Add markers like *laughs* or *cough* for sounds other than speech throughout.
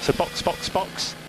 So box, box, box.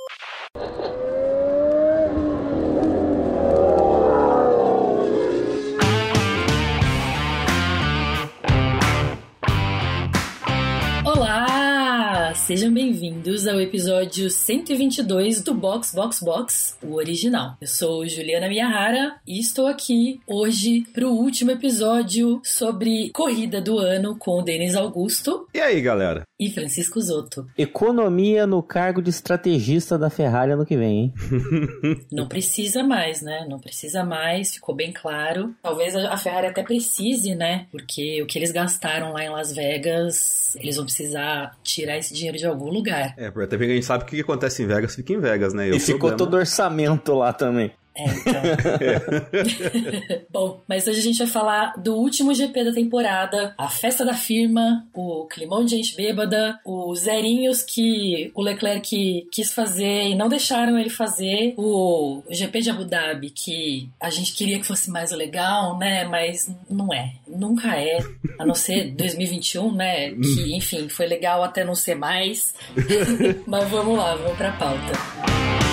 Sejam bem-vindos ao episódio 122 do Box Box Box, o original. Eu sou Juliana Miyahara e estou aqui hoje para o último episódio sobre corrida do ano com o Denis Augusto E aí, galera? e Francisco Zotto. Economia no cargo de estrategista da Ferrari ano que vem, hein? *laughs* Não precisa mais, né? Não precisa mais, ficou bem claro. Talvez a a Ferrari até precise, né? Porque o que eles gastaram lá em Las Vegas, eles vão precisar tirar esse dinheiro de algum lugar. É, porque até porque a gente sabe que o que acontece em Vegas fica em Vegas, né? E o ficou problema- todo orçamento lá também. É, então. *laughs* Bom, mas hoje a gente vai falar do último GP da temporada, a festa da firma, o climão de gente bêbada, os zerinhos que o Leclerc quis fazer e não deixaram ele fazer, o GP de Abu Dhabi que a gente queria que fosse mais legal, né? Mas não é, nunca é, a não ser 2021, né? Que enfim foi legal até não ser mais. *laughs* mas vamos lá, vamos pra pauta.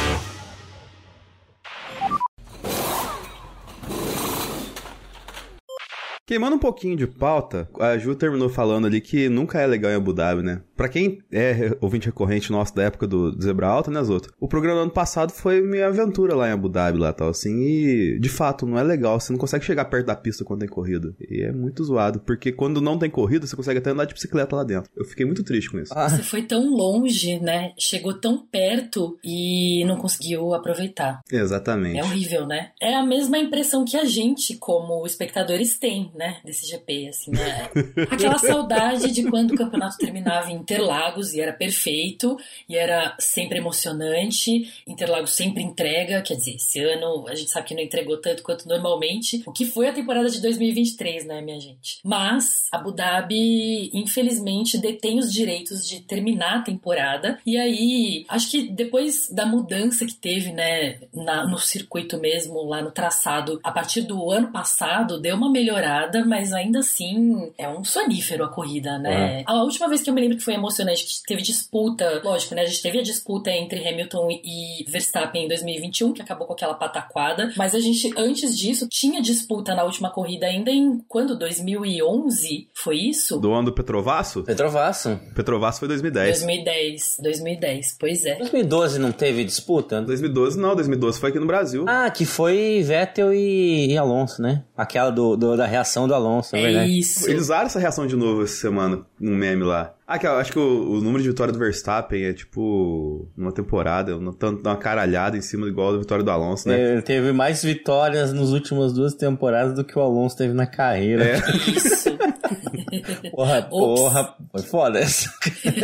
Queimando um pouquinho de pauta, a Ju terminou falando ali que nunca é legal em Abu Dhabi, né? Pra quem é ouvinte recorrente nosso da época do Zebra Alta, né, Zoto? O programa do ano passado foi minha aventura lá em Abu Dhabi, lá tal, assim, e de fato não é legal, você não consegue chegar perto da pista quando tem corrida. E é muito zoado, porque quando não tem corrida, você consegue até andar de bicicleta lá dentro. Eu fiquei muito triste com isso. Ah, Você foi tão longe, né? Chegou tão perto e não conseguiu aproveitar. Exatamente. É horrível, né? É a mesma impressão que a gente, como espectadores, tem, né? Desse GP, assim, né? *laughs* Aquela saudade de quando o campeonato terminava em Interlagos e era perfeito e era sempre emocionante. Interlagos sempre entrega, quer dizer, esse ano a gente sabe que não entregou tanto quanto normalmente, o que foi a temporada de 2023, né, minha gente? Mas Abu Dhabi, infelizmente, detém os direitos de terminar a temporada. E aí, acho que depois da mudança que teve, né, na- no circuito mesmo, lá no traçado, a partir do ano passado, deu uma melhorada, mas ainda assim é um sonífero a corrida, né? A última vez que eu me lembro que foi emocionante, que teve disputa, lógico, né? A gente teve a disputa entre Hamilton e Verstappen em 2021, que acabou com aquela pataquada, mas a gente, antes disso, tinha disputa na última corrida ainda em quando? 2011? Foi isso? Do ano do Petrovasso? Petrovasso. Petrovasso foi 2010. 2010, 2010, pois é. 2012 não teve disputa? 2012 não, 2012 foi aqui no Brasil. Ah, que foi Vettel e, e Alonso, né? Aquela do, do- da reação do Alonso, é, É verdade. isso. Eles usaram essa reação de novo essa semana, um meme lá. Ah, que eu acho que o, o número de vitória do Verstappen é tipo numa temporada, uma, tanto uma caralhada em cima igual da vitória do Alonso, né? Ele teve mais vitórias nas últimas duas temporadas do que o Alonso teve na carreira. É. *laughs* Isso. Porra, Ops. porra, foi foda essa.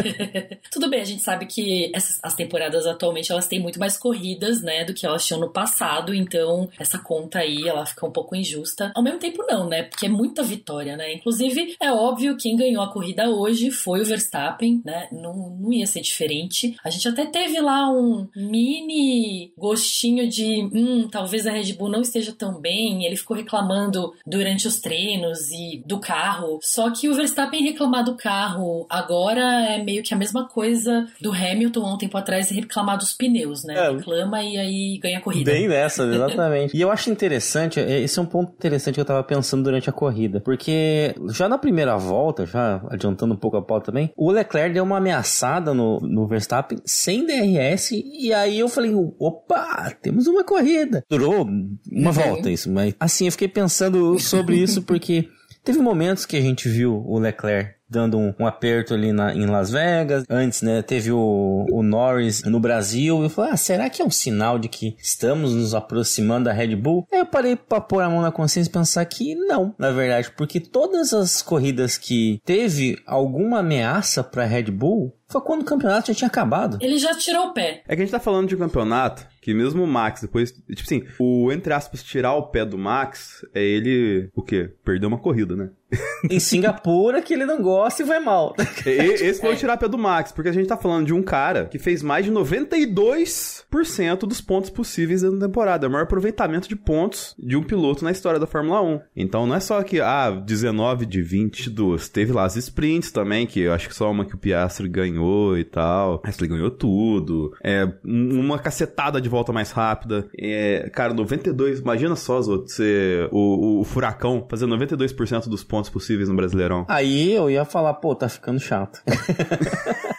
*laughs* Tudo bem, a gente sabe que essas, as temporadas atualmente elas têm muito mais corridas, né, do que elas tinham no passado, então essa conta aí ela fica um pouco injusta. Ao mesmo tempo não, né, porque é muita vitória, né. Inclusive é óbvio quem ganhou a corrida hoje foi o Verstappen, né, não, não ia ser diferente. A gente até teve lá um mini gostinho de, hum, talvez a Red Bull não esteja tão bem. Ele ficou reclamando durante os treinos e do carro. Só que o Verstappen reclamar do carro agora é meio que a mesma coisa do Hamilton há um tempo atrás reclamar dos pneus, né? É. Reclama e aí ganha a corrida. Bem nessa, exatamente. *laughs* e eu acho interessante, é, esse é um ponto interessante que eu tava pensando durante a corrida. Porque já na primeira volta, já adiantando um pouco a pauta também, o Leclerc deu uma ameaçada no, no Verstappen sem DRS. E aí eu falei, opa, temos uma corrida. Durou uma Uhum. volta isso, mas assim, eu fiquei pensando sobre isso porque teve momentos que a gente viu o Leclerc dando um, um aperto ali na, em Las Vegas. Antes, né, teve o, o Norris no Brasil. Eu falei, ah, será que é um sinal de que estamos nos aproximando da Red Bull? Aí eu parei pra pôr a mão na consciência e pensar que não, na verdade, porque todas as corridas que teve alguma ameaça pra Red Bull foi quando o campeonato já tinha acabado. Ele já tirou o pé. É que a gente tá falando de um campeonato que mesmo o Max, depois, tipo assim, o, entre aspas, tirar o pé do Max, é ele, o quê? Perder uma corrida, né? Em Singapura, que ele não gosta e vai mal. *laughs* E- Esse foi o tirar o pé do Max, porque a gente tá falando de um cara que fez mais de 92% dos pontos possíveis na temporada. É o maior aproveitamento de pontos de um piloto na história da Fórmula 1. Então não é só que, ah, 19 de 22. Teve lá as sprints também, que eu acho que só uma que o Piastri ganhou ganhou e tal. Gasly ganhou tudo. É, uma cacetada de volta mais rápida. É, cara, 92, imagina só, Zoto, ser o, o, o Furacão fazendo 92% dos pontos possíveis no Brasileirão. Aí eu ia falar, pô, tá ficando chato. *laughs*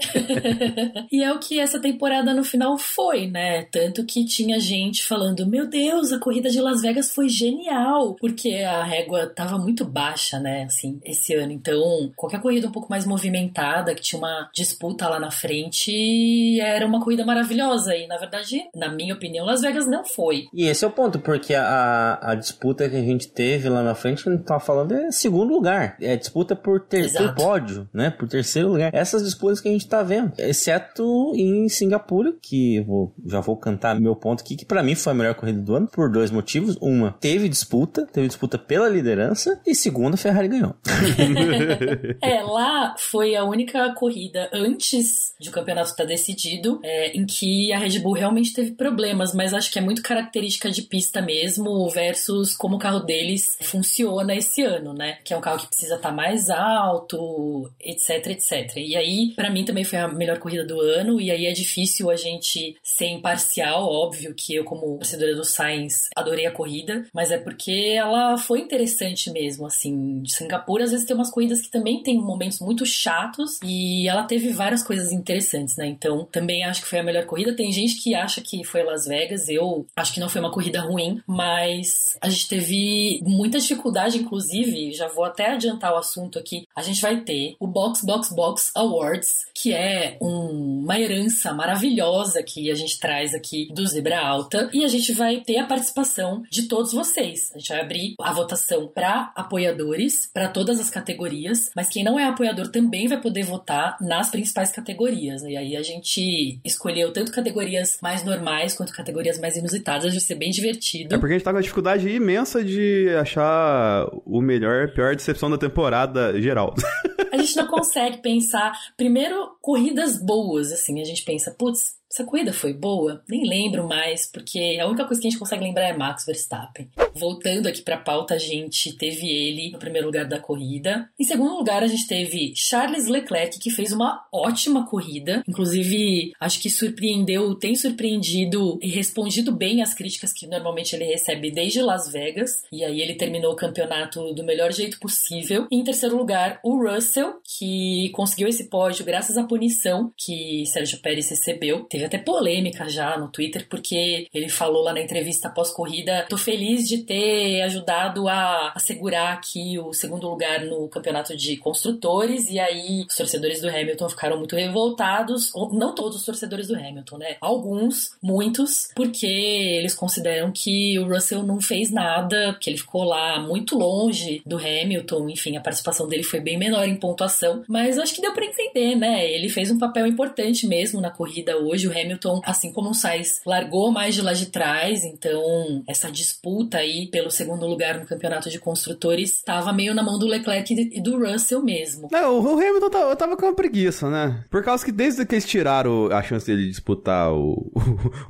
*laughs* e é o que essa temporada no final foi, né? Tanto que tinha gente falando: Meu Deus, a corrida de Las Vegas foi genial, porque a régua tava muito baixa, né? Assim, esse ano. Então, qualquer corrida um pouco mais movimentada, que tinha uma disputa lá na frente, era uma corrida maravilhosa. E na verdade, na minha opinião, Las Vegas não foi. E esse é o ponto, porque a, a disputa que a gente teve lá na frente, a gente tá falando é segundo lugar. É disputa por, ter, por pódio, né? Por terceiro lugar. Essas disputas que a gente tá vendo. Exceto em Singapura, que vou, já vou cantar meu ponto aqui, que para mim foi a melhor corrida do ano, por dois motivos. Uma, teve disputa, teve disputa pela liderança, e segunda, a Ferrari ganhou. *laughs* é, lá foi a única corrida antes de o campeonato estar decidido, é, em que a Red Bull realmente teve problemas, mas acho que é muito característica de pista mesmo, versus como o carro deles funciona esse ano, né? Que é um carro que precisa estar mais alto, etc, etc. E aí, para mim, também foi a melhor corrida do ano, e aí é difícil a gente ser imparcial, óbvio que eu, como torcedora do Sainz, adorei a corrida, mas é porque ela foi interessante mesmo, assim. De Singapura, às vezes tem umas corridas que também tem momentos muito chatos, e ela teve várias coisas interessantes, né? Então, também acho que foi a melhor corrida. Tem gente que acha que foi Las Vegas, eu acho que não foi uma corrida ruim, mas a gente teve muita dificuldade, inclusive, já vou até adiantar o assunto aqui. A gente vai ter o Box Box Box Awards, que é um, uma herança maravilhosa que a gente traz aqui do Zebra Alta. E a gente vai ter a participação de todos vocês. A gente vai abrir a votação para apoiadores, para todas as categorias, mas quem não é apoiador também vai poder votar nas principais categorias. E aí a gente escolheu tanto categorias mais normais quanto categorias mais inusitadas. Vai ser bem divertido. É porque a gente tá com uma dificuldade imensa de achar o melhor, pior decepção da temporada geral. *laughs* A gente não consegue pensar. Primeiro, corridas boas, assim. A gente pensa, putz, essa corrida foi boa? Nem lembro mais, porque a única coisa que a gente consegue lembrar é Max Verstappen. Voltando aqui para a pauta, a gente teve ele no primeiro lugar da corrida. Em segundo lugar, a gente teve Charles Leclerc, que fez uma ótima corrida. Inclusive, acho que surpreendeu, tem surpreendido e respondido bem às críticas que normalmente ele recebe desde Las Vegas. E aí ele terminou o campeonato do melhor jeito possível. E em terceiro lugar, o Russell, que conseguiu esse pódio graças à punição que Sérgio Pérez recebeu. Teve até polêmica já no Twitter, porque ele falou lá na entrevista pós-corrida: tô feliz de ter ajudado a assegurar aqui o segundo lugar no campeonato de construtores. E aí os torcedores do Hamilton ficaram muito revoltados. Não todos os torcedores do Hamilton, né? Alguns, muitos, porque eles consideram que o Russell não fez nada, que ele ficou lá muito longe do Hamilton. Enfim, a participação dele foi bem menor em pontuação. Mas acho que deu para entender, né? Ele fez um papel importante mesmo na corrida hoje o Hamilton, assim como o Sainz, largou mais de lá de trás, então essa disputa aí pelo segundo lugar no campeonato de construtores estava meio na mão do Leclerc e do Russell mesmo. Não, o Hamilton tava, tava com uma preguiça, né? Por causa que desde que eles tiraram a chance dele disputar o, o,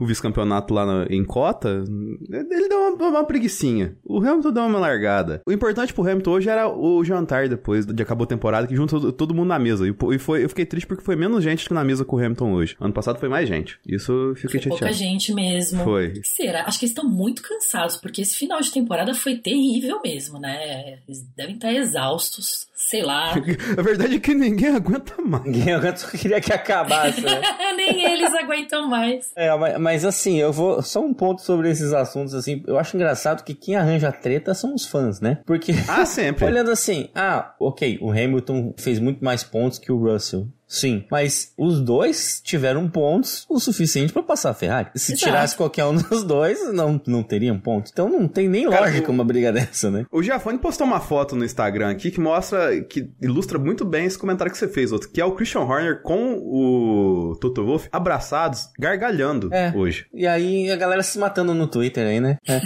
*laughs* o vice-campeonato lá em cota, ele deu uma, uma preguiçinha. O Hamilton deu uma largada. O importante pro Hamilton hoje era o jantar depois de acabou a temporada, que juntou todo mundo na mesa. E, foi, eu fiquei triste porque foi menos gente que na mesa com o Hamilton hoje. Ano passado foi mais gente. Isso fiquei foi chateado. pouca gente mesmo. Foi. Será? Acho que eles estão muito cansados, porque esse final de temporada foi terrível mesmo, né? Eles devem estar exaustos, sei lá. *laughs* A verdade é que ninguém aguenta mais. Ninguém aguenta, só queria que acabasse, né? *laughs* Nem eles aguentam mais. É, mas, mas, assim, eu vou. Só um ponto sobre esses assuntos, assim. Eu acho engraçado que quem arranja treta são os fãs, né? Porque. Ah, sempre. *laughs* olhando assim, ah, ok, o Hamilton fez muito mais pontos que o Russell. Sim, mas os dois tiveram pontos o suficiente para passar a Ferrari. Se Exato. tirasse qualquer um *laughs* dos dois, não, não teriam ponto. Então não tem nem Cara, lógica o, uma briga dessa, né? O Giafone postou uma foto no Instagram aqui que mostra, que ilustra muito bem esse comentário que você fez, outro, que é o Christian Horner com o Toto Wolff abraçados, gargalhando é. hoje. E aí a galera se matando no Twitter aí, né? É.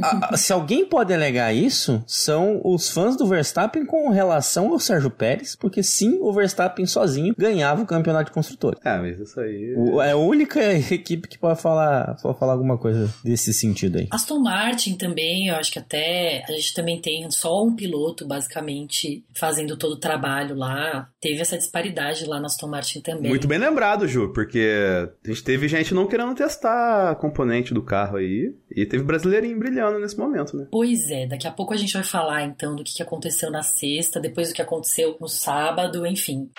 a, a, se alguém pode alegar isso, são os fãs do Verstappen com relação ao Sérgio Pérez, porque sim, o Verstappen sozinho ganhava o campeonato de construtores. Ah, mas isso aí. O, é a única equipe que pode falar, pode falar alguma coisa desse sentido aí. Aston Martin também, eu acho que até a gente também tem só um piloto, basicamente, fazendo todo o trabalho lá. Teve essa disparidade lá na Aston Martin também. Muito bem lembrado, Ju, porque a gente teve gente não querendo testar a componente do carro aí. E teve brasileirinho brilhando nesse momento, né? Pois é, daqui a pouco a gente vai falar então do que aconteceu na sexta, depois do que aconteceu no sábado, enfim.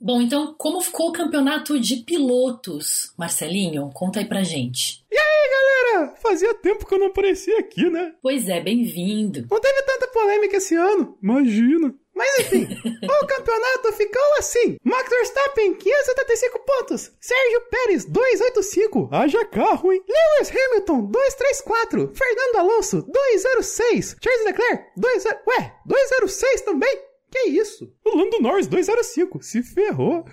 Bom, então, como ficou o campeonato de pilotos? Marcelinho, conta aí pra gente. E aí, galera? Fazia tempo que eu não aparecia aqui, né? Pois é, bem-vindo. Não teve tanta polêmica esse ano. Imagina. Mas enfim, *laughs* o campeonato ficou assim: Max Verstappen, 575 pontos. Sérgio Pérez, 285. Haja carro, hein? Lewis Hamilton, 234. Fernando Alonso, 206. Charles Leclerc, 20... Ué, 206 também? Que isso? O Lando Norris 205. Se ferrou.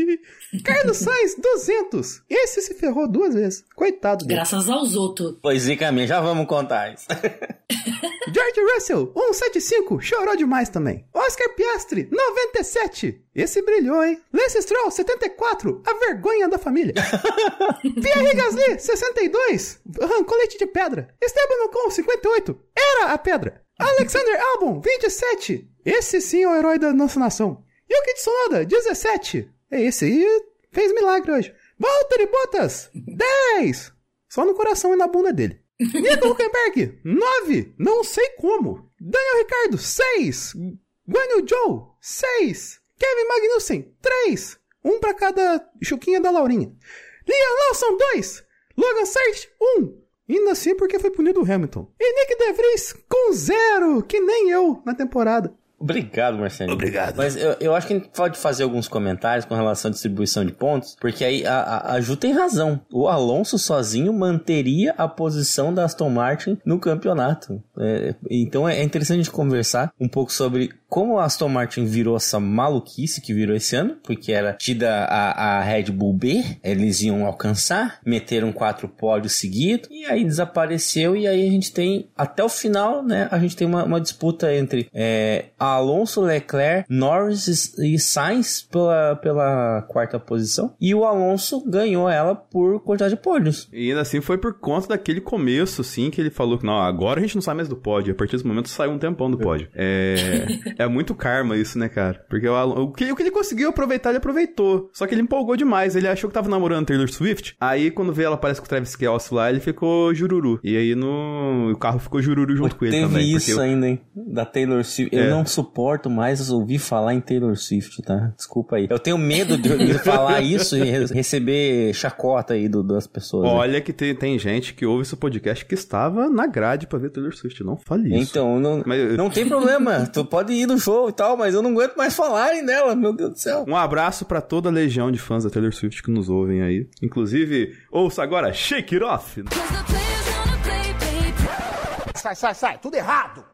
*laughs* Carlos Sainz 200. Esse se ferrou duas vezes. Coitado dele. Graças aos outros. Pois é, Caminha, já vamos contar isso. *laughs* George Russell 175. Chorou demais também. Oscar Piastri 97. Esse brilhou, hein? Lance Stroll 74. A vergonha da família. *laughs* Pierre Gasly 62. Arrancou leite de pedra. Esteban Ocon 58. Era a pedra. Alexander Albon 27. Esse sim é o herói da nossa nação. Yuki Tsunoda, 17. É esse aí, fez milagre hoje. Valtteri Bottas, 10. Só no coração e na bunda dele. *laughs* Nico Huckenberg, 9. Não sei como. Daniel Ricardo, 6. Guanyu Joe, 6. Kevin Magnussen, 3. Um para cada chuquinha da Laurinha. Liam Lawson, 2. Logan Sargent, 1. Ainda assim porque foi punido o Hamilton. E Nick DeVries com 0, que nem eu na temporada. Obrigado, Marcelo. Obrigado. Mas eu, eu acho que a gente pode fazer alguns comentários com relação à distribuição de pontos, porque aí a, a, a Ju tem razão. O Alonso sozinho manteria a posição da Aston Martin no campeonato. É, então é interessante a gente conversar um pouco sobre como a Aston Martin virou essa maluquice que virou esse ano, porque era tida a, a Red Bull B, eles iam alcançar, meteram quatro pódios seguidos, e aí desapareceu, e aí a gente tem, até o final, né, a gente tem uma, uma disputa entre é, Alonso, Leclerc, Norris e Sainz pela, pela quarta posição, e o Alonso ganhou ela por quantidade de pódios. E ainda assim foi por conta daquele começo, assim, que ele falou que, não, agora a gente não sai mais do pódio, a partir desse momento saiu um tempão do pódio. É... *laughs* É muito karma isso, né, cara? Porque o, o, que, o que ele conseguiu aproveitar, ele aproveitou. Só que ele empolgou demais. Ele achou que tava namorando Taylor Swift. Aí, quando vê ela aparece com o Travis Kelce lá, ele ficou jururu. E aí, no... o carro ficou jururu junto Pô, com ele teve também. isso eu... ainda, hein? Da Taylor Swift. É. Eu não suporto mais ouvir falar em Taylor Swift, tá? Desculpa aí. Eu tenho medo de, de *laughs* falar isso e re- receber chacota aí do- das pessoas. né? Olha que tem, tem gente que ouve esse podcast que estava na grade pra ver Taylor Swift. Não fale isso. Então, não, Mas- não tem problema. tu pode ir no show e tal, mas eu não aguento mais falarem dela, meu Deus do céu. Um abraço pra toda a legião de fãs da Taylor Swift que nos ouvem aí. Inclusive, ouça agora Shake It Off. Sai, sai, sai, tudo errado.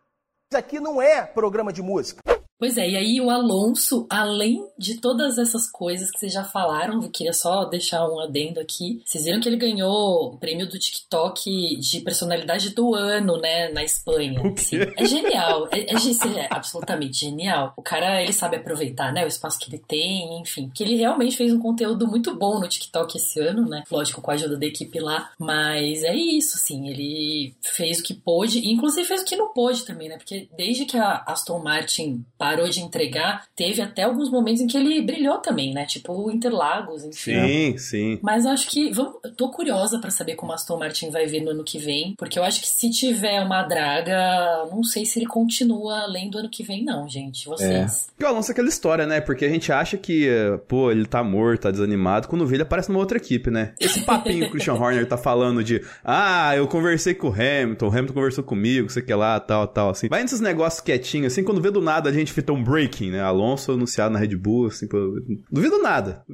Isso aqui não é programa de música. Pois é, e aí o Alonso, além de todas essas coisas que vocês já falaram, eu queria só deixar um adendo aqui. Vocês viram que ele ganhou o prêmio do TikTok de personalidade do ano, né, na Espanha. Assim, é genial, é, é é absolutamente genial. O cara, ele sabe aproveitar, né, o espaço que ele tem, enfim. Que ele realmente fez um conteúdo muito bom no TikTok esse ano, né, lógico, com a ajuda da equipe lá. Mas é isso, assim, ele fez o que pôde, e inclusive fez o que não pôde também, né, porque desde que a Aston Martin parou de entregar, teve até alguns momentos em que ele brilhou também, né? Tipo o Interlagos, enfim. Sim, sim. Mas eu acho que. Vamos, eu tô curiosa pra saber como Aston Martin vai vir no ano que vem. Porque eu acho que se tiver uma draga, não sei se ele continua além do ano que vem, não, gente. Vocês. E o Alonso é aquela história, né? Porque a gente acha que, pô, ele tá morto, tá desanimado. Quando vê, ele aparece numa outra equipe, né? Esse papinho que o Christian Horner tá falando de, ah, eu conversei com o Hamilton, o Hamilton conversou comigo, sei que lá, tal, tal, assim. Vai nesses negócios quietinhos, assim, quando vê do nada a gente um breaking, né? Alonso anunciado na Red Bull, assim, pô, duvido nada.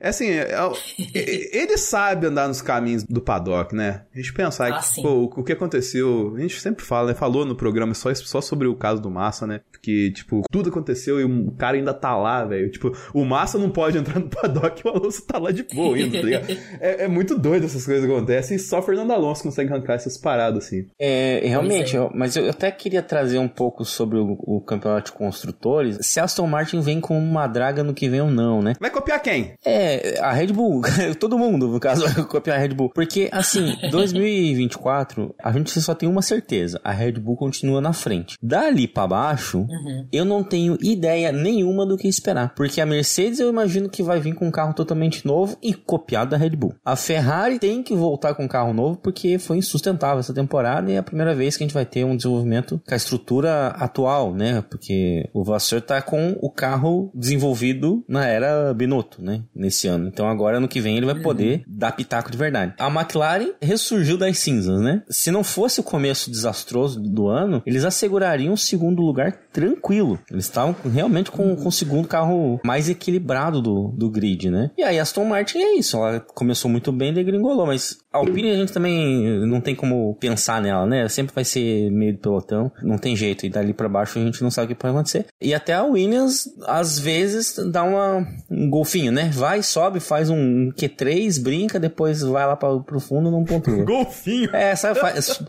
É assim, é- é- *laughs* ele sabe andar nos caminhos do paddock, né? A gente pensar Ah, que, pô, o, o que aconteceu, a gente sempre fala, né? Falou no programa só, só sobre o caso do Massa, né? Que, tipo, tudo aconteceu e o cara ainda tá lá, velho. Tipo, o Massa não pode entrar no paddock e o Alonso tá lá de boa ainda, tá ligado? *laughs* É, é muito doido essas coisas que acontecem e só o Fernando Alonso consegue arrancar essas paradas, assim. É, realmente, é. eu- mas eu até queria trazer um pouco sobre o, o campeonato de construtores se a Aston Martin vem com uma draga no que vem ou não, né? Vai copiar quem? É, a Red Bull. *laughs* Todo mundo, no caso, *laughs* vai copiar a Red Bull. Porque, assim, *laughs* 2024, a gente só tem uma certeza. A Red Bull continua na frente. Dali pra baixo, Uhum. eu não tenho ideia nenhuma do que esperar. Porque a Mercedes eu imagino que vai vir com um carro totalmente novo e copiado da Red Bull. A Ferrari tem que voltar com um carro novo porque foi insustentável essa temporada e é a primeira vez que a gente vai ter um desenvolvimento com a estrutura atual, né? Porque o Vasseur tá com o carro desenvolvido na era Binotto, né? Nesse ano. Então agora no que vem ele vai poder dar pitaco de verdade. A McLaren ressurgiu das cinzas, né? Se não fosse o começo desastroso do ano, eles assegurariam o segundo lugar tranquilo. Eles estavam realmente com, com o segundo carro mais equilibrado do, do grid, né? E aí a Aston Martin é isso. Ela começou muito bem e degringolou, mas a Alpine a gente também não tem como pensar nela, né? Sempre vai ser meio do pelotão, não tem jeito. E dali pra baixo a gente não sabe o que pode acontecer. E até a Williams, às vezes, dá uma, um golfinho, né? Vai, sobe, faz um Q3, brinca, depois vai lá pra, pro fundo não pontua. *laughs* Golfinho. É, sabe, faz...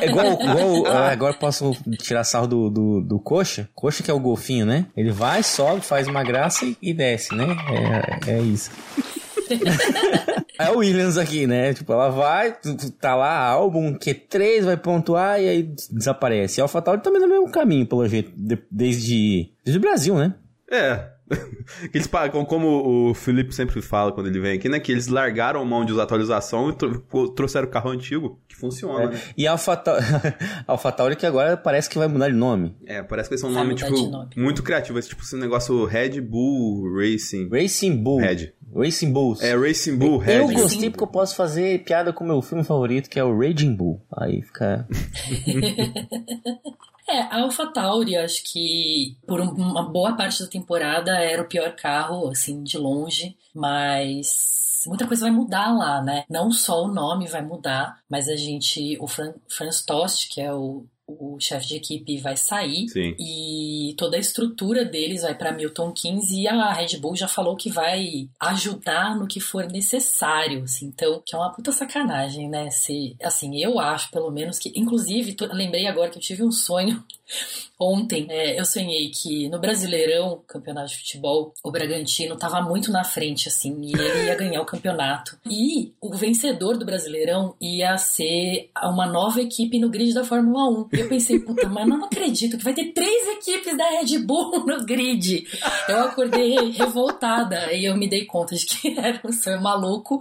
É igual, igual ah, agora posso tirar sarro do, do, do Coxa. Coxa que é o golfinho, né? Ele vai, sobe, faz uma graça e, e desce, né? É, é isso. *laughs* É o Williams aqui, né? Tipo, ela vai, tá lá, álbum Q3, vai pontuar e aí desaparece. E a AlphaTauri também no mesmo caminho, pelo jeito, de- desde, desde o Brasil, né? É. *laughs* Eles, pa- com- como o Felipe sempre fala quando ele vem aqui, né? Que eles largaram mão de usar atualização e tro- trouxeram o carro antigo, que funciona, né? E *laughs* a AlphaTauri, que agora parece que vai mudar de nome. É, parece que eles são um Vai nome, tipo, nome. muito criativo. Esse tipo, esse negócio Red Bull Racing. Racing Bull. Red. Racing Bulls. É, Racing Bull Red. Eu gostei porque eu posso fazer piada com o meu filme favorito, que é o Raging Bull. Aí fica. *laughs* É, a AlphaTauri, acho que por um- uma boa parte da temporada era o pior carro, assim, de longe, mas muita coisa vai mudar lá, né? Não só o nome vai mudar, mas a gente, o Fran, Franz Tost, que é o, o chefe de equipe, vai sair. Sim. E toda a estrutura deles vai para Milton Keynes e a Red Bull já falou que vai ajudar no que for necessário, assim. Então, que é uma puta sacanagem, né? Se, assim, eu acho, pelo menos, que... Inclusive, lembrei agora que eu tive um sonho ontem. É, eu sonhei que no Brasileirão, campeonato de futebol, o Bragantino tava muito na frente, assim, e ele ia ganhar o campeonato. E o vencedor do Brasileirão ia ser uma nova equipe no grid da Fórmula 1. E eu pensei, puta, mas não acredito que vai ter três equipes da Red Bull *laughs* no grid. Eu acordei revoltada e eu me dei conta de que *laughs* era um sonho maluco.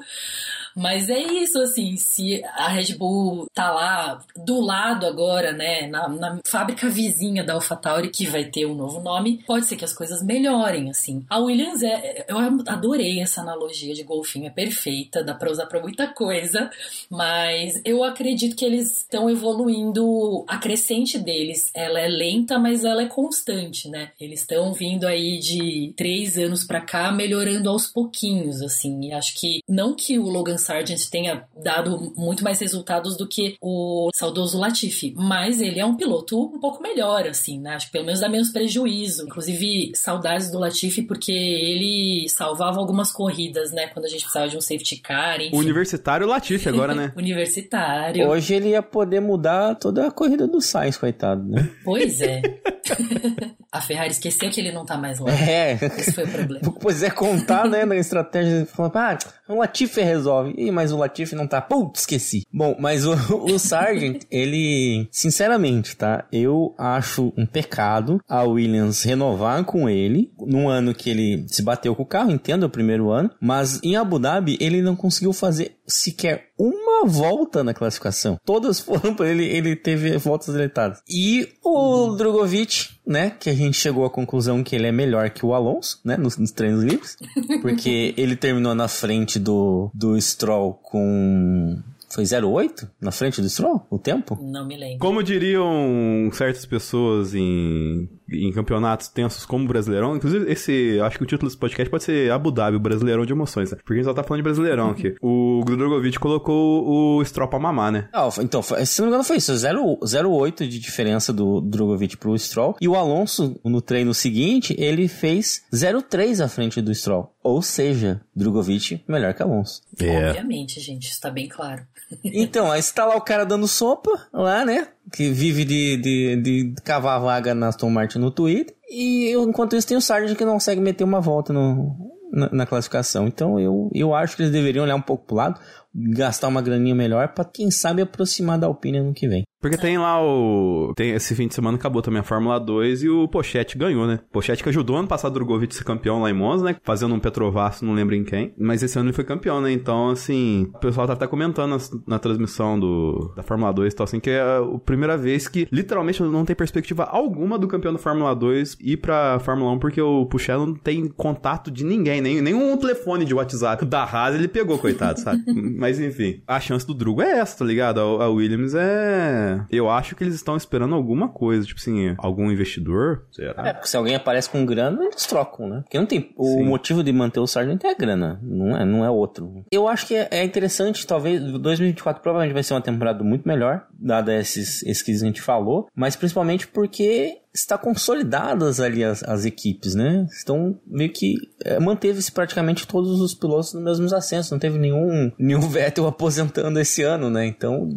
Mas é isso, assim, se a Red Bull tá lá do lado agora, né, na, na fábrica vizinha da AlphaTauri, que vai ter um novo nome, pode ser que as coisas melhorem, assim. A Williams, é, eu adorei essa analogia de golfinho, é perfeita, dá pra usar pra muita coisa, mas eu acredito que eles estão evoluindo, a crescente deles, ela é lenta, mas ela é constante, né? Eles estão vindo aí de três anos pra cá, melhorando aos pouquinhos, assim, e acho que, não que o Logan Sargent tenha dado muito mais resultados do que o saudoso Latifi, mas ele é um piloto um pouco melhor, assim, né? Acho que pelo menos dá menos prejuízo. Inclusive, saudades do Latifi porque ele salvava algumas corridas, né? Quando a gente precisava de um safety car, enfim. Universitário Latifi agora, né? *laughs* Universitário. Hoje ele ia poder mudar toda a corrida do Sainz, coitado, né? Pois é. *laughs* *laughs* a Ferrari esqueceu que ele não tá mais lá. É. Esse foi o problema. Pois é, contar, né, na estratégia, falando, ah, o Latifi resolve. Ih, mas o Latifi não tá. Putz, esqueci. Bom, mas o, *laughs* o Sargent, ele, sinceramente, tá? Eu acho um pecado a Williams renovar com ele num ano que ele se bateu com o carro, entendo, é o primeiro ano, mas em Abu Dhabi ele não conseguiu fazer sequer uma volta na classificação. Todas foram para ele, ele teve voltas deletadas. E o Drogovic, né, que a gente chegou à conclusão que ele é melhor que o Alonso, né, nos, nos treinos livres, *laughs* porque ele terminou na frente do, do Stroll com foi 0,8 na frente do Stroll, o tempo? Não me lembro. Como diriam certas pessoas em, em campeonatos tensos como o Brasileirão, inclusive esse, acho que o título desse podcast pode ser Abu Dhabi, o Brasileirão de emoções, né? Porque a gente só tá falando de Brasileirão aqui. O Drogovic colocou o Stroll pra mamar, né? Ah, então, foi- se não me engano foi isso, 0 0,8 de diferença do Drogovic pro Stroll. E o Alonso, no treino seguinte, ele fez 0,3 à frente do Stroll. Ou seja, Drogovic melhor que Alonso. É. Obviamente, gente, isso tá bem claro. Então, aí está lá o cara dando sopa, lá, né? Que vive de, de, de cavar vaga na Aston Martin no Twitter. E eu, enquanto isso tem o Sargent que não consegue meter uma volta no, na, na, classificação. Então eu, eu acho que eles deveriam olhar um pouco pro lado, gastar uma graninha melhor para quem sabe aproximar da Alpine no que vem. Porque tem lá o. Tem esse fim de semana acabou também a Fórmula 2 e o Pochete ganhou, né? Pochete que ajudou ano passado o Drogovic ser campeão lá em Monza, né? Fazendo um Petrovasso, não lembro em quem. Mas esse ano ele foi campeão, né? Então, assim, o pessoal tá até comentando na, na transmissão do, da Fórmula 2 e tal, assim, que é a primeira vez que literalmente não tem perspectiva alguma do campeão da Fórmula 2 ir pra Fórmula 1, porque o Pochete não tem contato de ninguém, nem, nem um telefone de WhatsApp da Haas ele pegou, coitado, sabe? *laughs* Mas enfim, a chance do Drugo é essa, tá ligado? A, a Williams é eu acho que eles estão esperando alguma coisa, tipo assim, algum investidor, será? É, porque se alguém aparece com grana, eles trocam, né? Porque não tem. O Sim. motivo de manter o Sargent é a grana, não é, não é outro. Eu acho que é, é interessante, talvez 2024 provavelmente vai ser uma temporada muito melhor, dada esses, esses que a gente falou, mas principalmente porque está consolidadas ali as, as equipes, né? Estão meio que é, manteve-se praticamente todos os pilotos nos mesmos assentos, não teve nenhum *laughs* nenhum Vettel aposentando esse ano, né? Então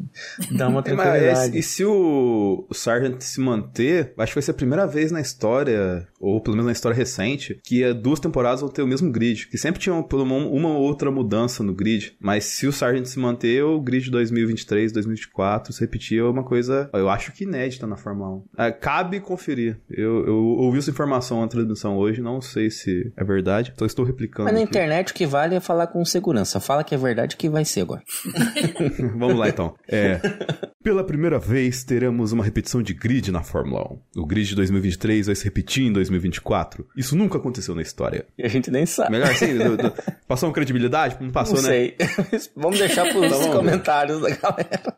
dá uma *laughs* tranquilidade. e se o, o Sargent se manter, acho que vai ser a primeira vez na história, ou pelo menos na história recente, que duas temporadas vão ter o mesmo grid, que sempre tinha pelo menos uma ou outra mudança no grid, mas se o Sargent se manter, o grid 2023, 2024 se repetir é uma coisa, eu acho que inédita na Fórmula 1. É, cabe confiar conferir. Eu, eu ouvi essa informação na transmissão hoje, não sei se é verdade, só estou replicando. Mas na aqui. internet o que vale é falar com segurança. Fala que é verdade que vai ser agora. *laughs* Vamos lá então. É, pela primeira vez teremos uma repetição de grid na Fórmula 1. O grid de 2023 vai se repetir em 2024. Isso nunca aconteceu na história. E a gente nem sabe. Melhor assim? *laughs* passou uma credibilidade? Não passou, não né? sei. *laughs* Vamos deixar para os tá comentários da galera.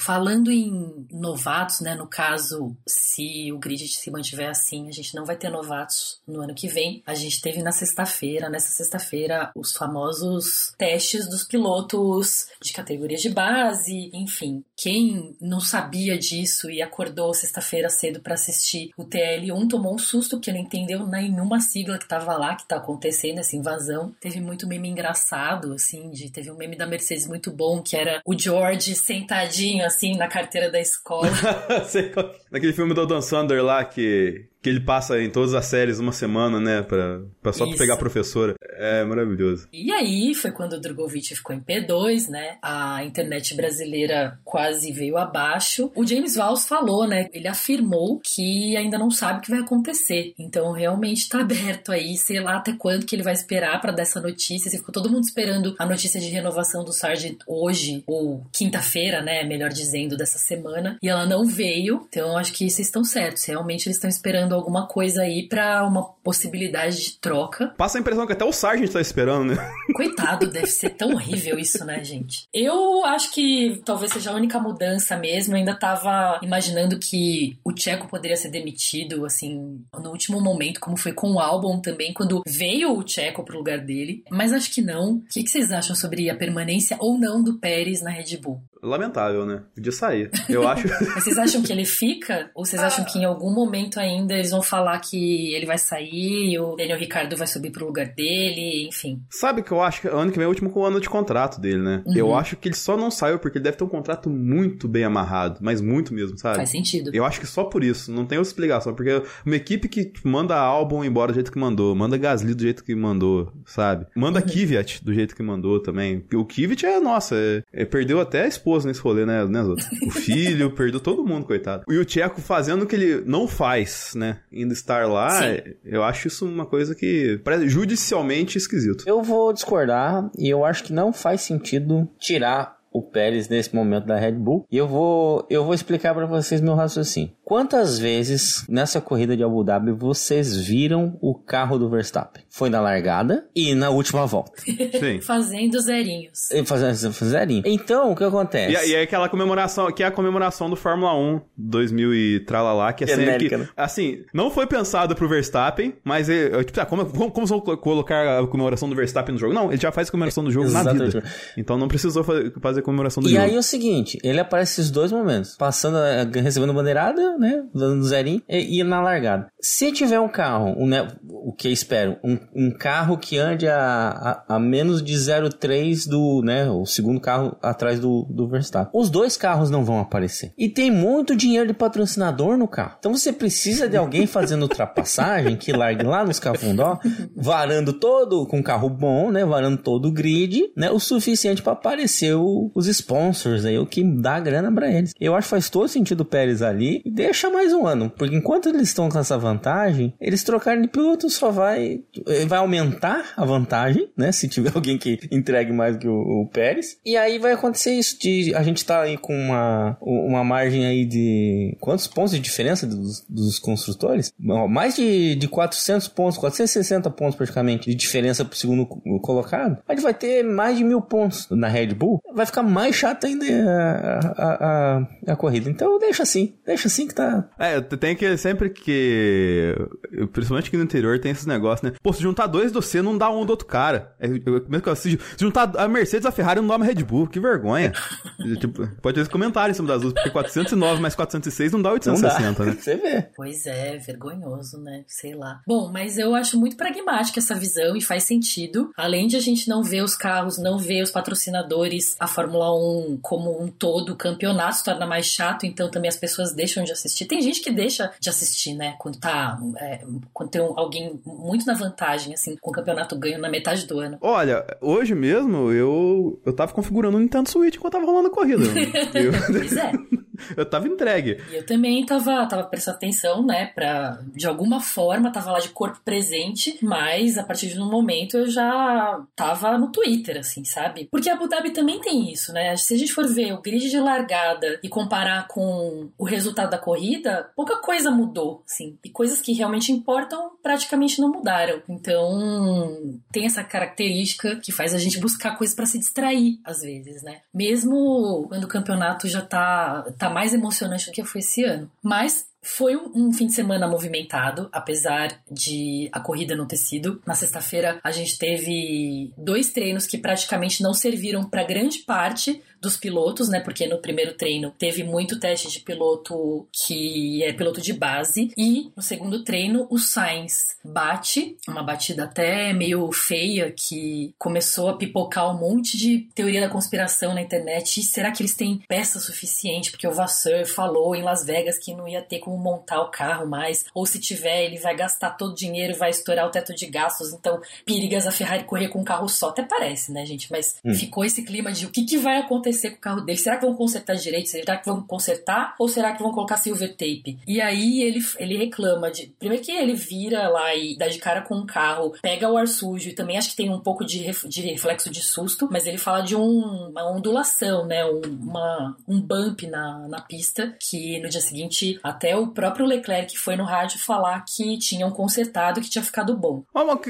Falando em novatos, né? No caso, se o grid se mantiver assim, a gente não vai ter novatos no ano que vem. A gente teve na sexta-feira, nessa sexta-feira, os famosos testes dos pilotos de categorias de base, enfim. Quem não sabia disso e acordou sexta-feira cedo para assistir o TL1 tomou um susto que não entendeu nenhuma sigla que tava lá, que tá acontecendo, essa invasão. Teve muito meme engraçado, assim, de, teve um meme da Mercedes muito bom, que era o George sentadinho, assim, na carteira da escola. *laughs* Naquele filme do Dan Sander lá, que que ele passa em todas as séries uma semana, né? Pra, pra só Isso. pegar a professora. É maravilhoso. E aí foi quando o Drogovic ficou em P2, né? A internet brasileira quase veio abaixo. O James Valls falou, né? Ele afirmou que ainda não sabe o que vai acontecer. Então realmente tá *laughs* aberto aí, sei lá até quando que ele vai esperar para dar essa notícia. Se ficou todo mundo esperando a notícia de renovação do Sargent hoje, ou quinta-feira, né? Melhor dizendo, dessa semana. E ela não veio. Então acho que vocês estão certos. Realmente eles estão esperando esperando alguma coisa aí para uma possibilidade de troca. Passa a impressão que até o Sargent tá esperando, né? *laughs* Coitado, deve ser tão horrível isso, né, gente? Eu acho que talvez seja a única mudança mesmo. Eu ainda tava imaginando que o Tcheco poderia ser demitido, assim, no último momento, como foi com o álbum também, quando veio o Tcheco pro lugar dele. Mas acho que não. O que vocês acham sobre a permanência ou não do Pérez na Red Bull? Lamentável, né? Podia sair. Eu acho. *laughs* Mas vocês acham que ele fica? Ou vocês acham que em algum momento ainda eles vão falar que ele vai sair, o Daniel Ricardo vai subir pro lugar dele, enfim? Sabe que eu acho que ano que vem é o último ano de contrato dele, né? Uhum. Eu acho que ele só não saiu porque ele deve ter um contrato muito bem amarrado, mas muito mesmo, sabe? Faz sentido. Eu acho que só por isso, não tem outra explicação, porque uma equipe que manda álbum embora do jeito que mandou, manda Gasly do jeito que mandou, sabe? Manda uhum. Kvyat do jeito que mandou também. O Kvyat é, nossa, é, é, perdeu até a esposa nesse rolê, né? né o *laughs* filho, perdeu todo mundo, coitado. E o Tcheco fazendo o que ele não faz, né? Indo estar lá, Sim. eu acho isso uma coisa que judicialmente esquisito. Eu vou discordar e eu acho que não faz sentido tirar o Pérez nesse momento da Red Bull. E eu vou, eu vou explicar para vocês meu raciocínio. Quantas vezes nessa corrida de Abu Dhabi vocês viram o carro do Verstappen? Foi na largada e na última volta. *laughs* Sim. Fazendo zerinhos. Fazendo zerinho. Então, o que acontece? E, e é aquela comemoração, que é a comemoração do Fórmula 1 2000 e tralalá, que é sempre que, né? assim, não foi pensado pro Verstappen, mas é, tipo, ah, como, como, como vão colocar a comemoração do Verstappen no jogo? Não, ele já faz a comemoração do jogo Exatamente. na vida. Então não precisou fazer a comemoração do e jogo. E aí é o seguinte, ele aparece esses dois momentos, passando, recebendo bandeirada, né, dando zerinho, e, e na largada. Se tiver um carro, um, né, o que eu espero? Um, um carro que ande a, a, a menos de 0,3 do, né, o segundo carro atrás do, do Verstappen. Os dois carros não vão aparecer. E tem muito dinheiro de patrocinador no carro. Então você precisa de alguém fazendo ultrapassagem que largue lá no escafundó, varando todo, com um carro bom, né, varando todo o grid, né, o suficiente para aparecer o, os sponsors aí, o que dá grana para eles. Eu acho que faz todo sentido o Pérez ali e deixa mais um ano, porque enquanto eles estão com essa vantagem, eles trocarem de piloto só vai vai aumentar a vantagem, né, se tiver *laughs* alguém que entregue mais que o, o Pérez. E aí vai acontecer isso de a gente tá aí com uma uma margem aí de quantos pontos de diferença dos, dos construtores? Mais de, de 400 pontos, 460 pontos praticamente de diferença pro segundo colocado. A gente vai ter mais de mil pontos na Red Bull. Vai ficar mais chato ainda a, a, a, a corrida. Então deixa assim, deixa assim que tá. É, tem que sempre que. Principalmente aqui no interior tem esses negócios, né? Pô, se juntar dois do C não dá um do outro cara. É, eu, mesmo que eu, se, se juntar a Mercedes a Ferrari não dá uma Red Bull. Que vergonha. *laughs* tipo, pode ter esse comentário em cima das duas, porque 409 mais 406 não dá 860, não dá. né? *laughs* Você vê. Pois é, vergonhoso, né? Sei lá. Bom, mas eu acho muito pragmática essa visão e faz sentido. Além de a gente não ver os carros, não ver os patrocinadores, a Fórmula 1 como um todo, o campeonato se torna mais chato, então também as pessoas deixam de assistir. Tem gente que deixa de assistir, né? Quando tá. É, quando tem alguém muito na vantagem, assim, com o campeonato ganho na metade do ano. Olha, hoje mesmo eu, eu tava configurando o Nintendo Switch enquanto tava rolando a corrida. *laughs* eu... pois é. Eu tava entregue. E eu também tava, tava prestando atenção, né? Pra, de alguma forma, tava lá de corpo presente, mas a partir de um momento eu já tava no Twitter, assim, sabe? Porque a Abu Dhabi também tem isso, né? Se a gente for ver o grid de largada e comparar com o resultado da corrida, pouca coisa mudou, assim. E coisas que realmente importam praticamente não mudaram. Então, tem essa característica que faz a gente buscar coisas para se distrair, às vezes, né? Mesmo quando o campeonato já tá, tá mais emocionante do que foi esse ano. Mas foi um fim de semana movimentado, apesar de a corrida não ter sido. Na sexta-feira a gente teve dois treinos que praticamente não serviram para grande parte dos pilotos, né? Porque no primeiro treino teve muito teste de piloto que é piloto de base e no segundo treino o Sainz bate, uma batida até meio feia que começou a pipocar um monte de teoria da conspiração na internet. E será que eles têm peça suficiente? Porque o Vasseur falou em Las Vegas que não ia ter como montar o carro mais, ou se tiver, ele vai gastar todo o dinheiro e vai estourar o teto de gastos. Então, perigas a Ferrari correr com um carro só, até parece, né, gente? Mas hum. ficou esse clima de o que, que vai acontecer com o carro dele? Será que vão consertar direito? Será que vão consertar? Ou será que vão colocar silver tape? E aí ele, ele reclama de. Primeiro que ele vira lá e dá de cara com o carro, pega o ar sujo e também acho que tem um pouco de, ref, de reflexo de susto, mas ele fala de um, uma ondulação, né? Um, uma, um bump na, na pista que no dia seguinte até o próprio Leclerc foi no rádio falar que tinham consertado que tinha ficado bom.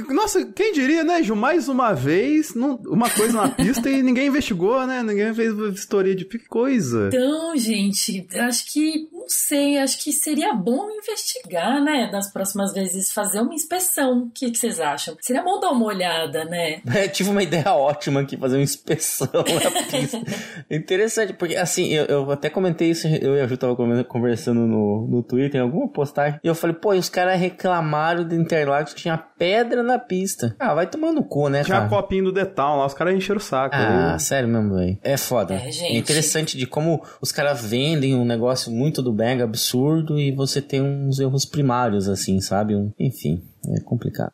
Nossa, quem diria, né, Ju? Mais uma vez, uma coisa na pista e ninguém investigou, né? Ninguém fez vistoria de que coisa. Então, gente, acho que, não sei, acho que seria bom investigar, né? Das próximas vezes, fazer uma inspeção. O que, que vocês acham? Seria bom dar uma olhada, né? *laughs* É, tive uma ideia ótima aqui, fazer uma inspeção na pista. *laughs* Interessante, porque assim, eu, eu, até comentei isso, eu e a Ju tava conversando no, no Twitter, em alguma postagem, e eu falei, pô, e os caras reclamaram de Interlagos que tinha pedra na pista. Ah, vai tomando no cu, né, tinha cara? Tinha copinho do Detal lá, os caras encheram o saco. Ah, aí. sério mesmo, velho. É foda. É, gente. é interessante de como os caras vendem um negócio muito do bang absurdo e você tem uns erros primários, assim, sabe? Enfim, é complicado.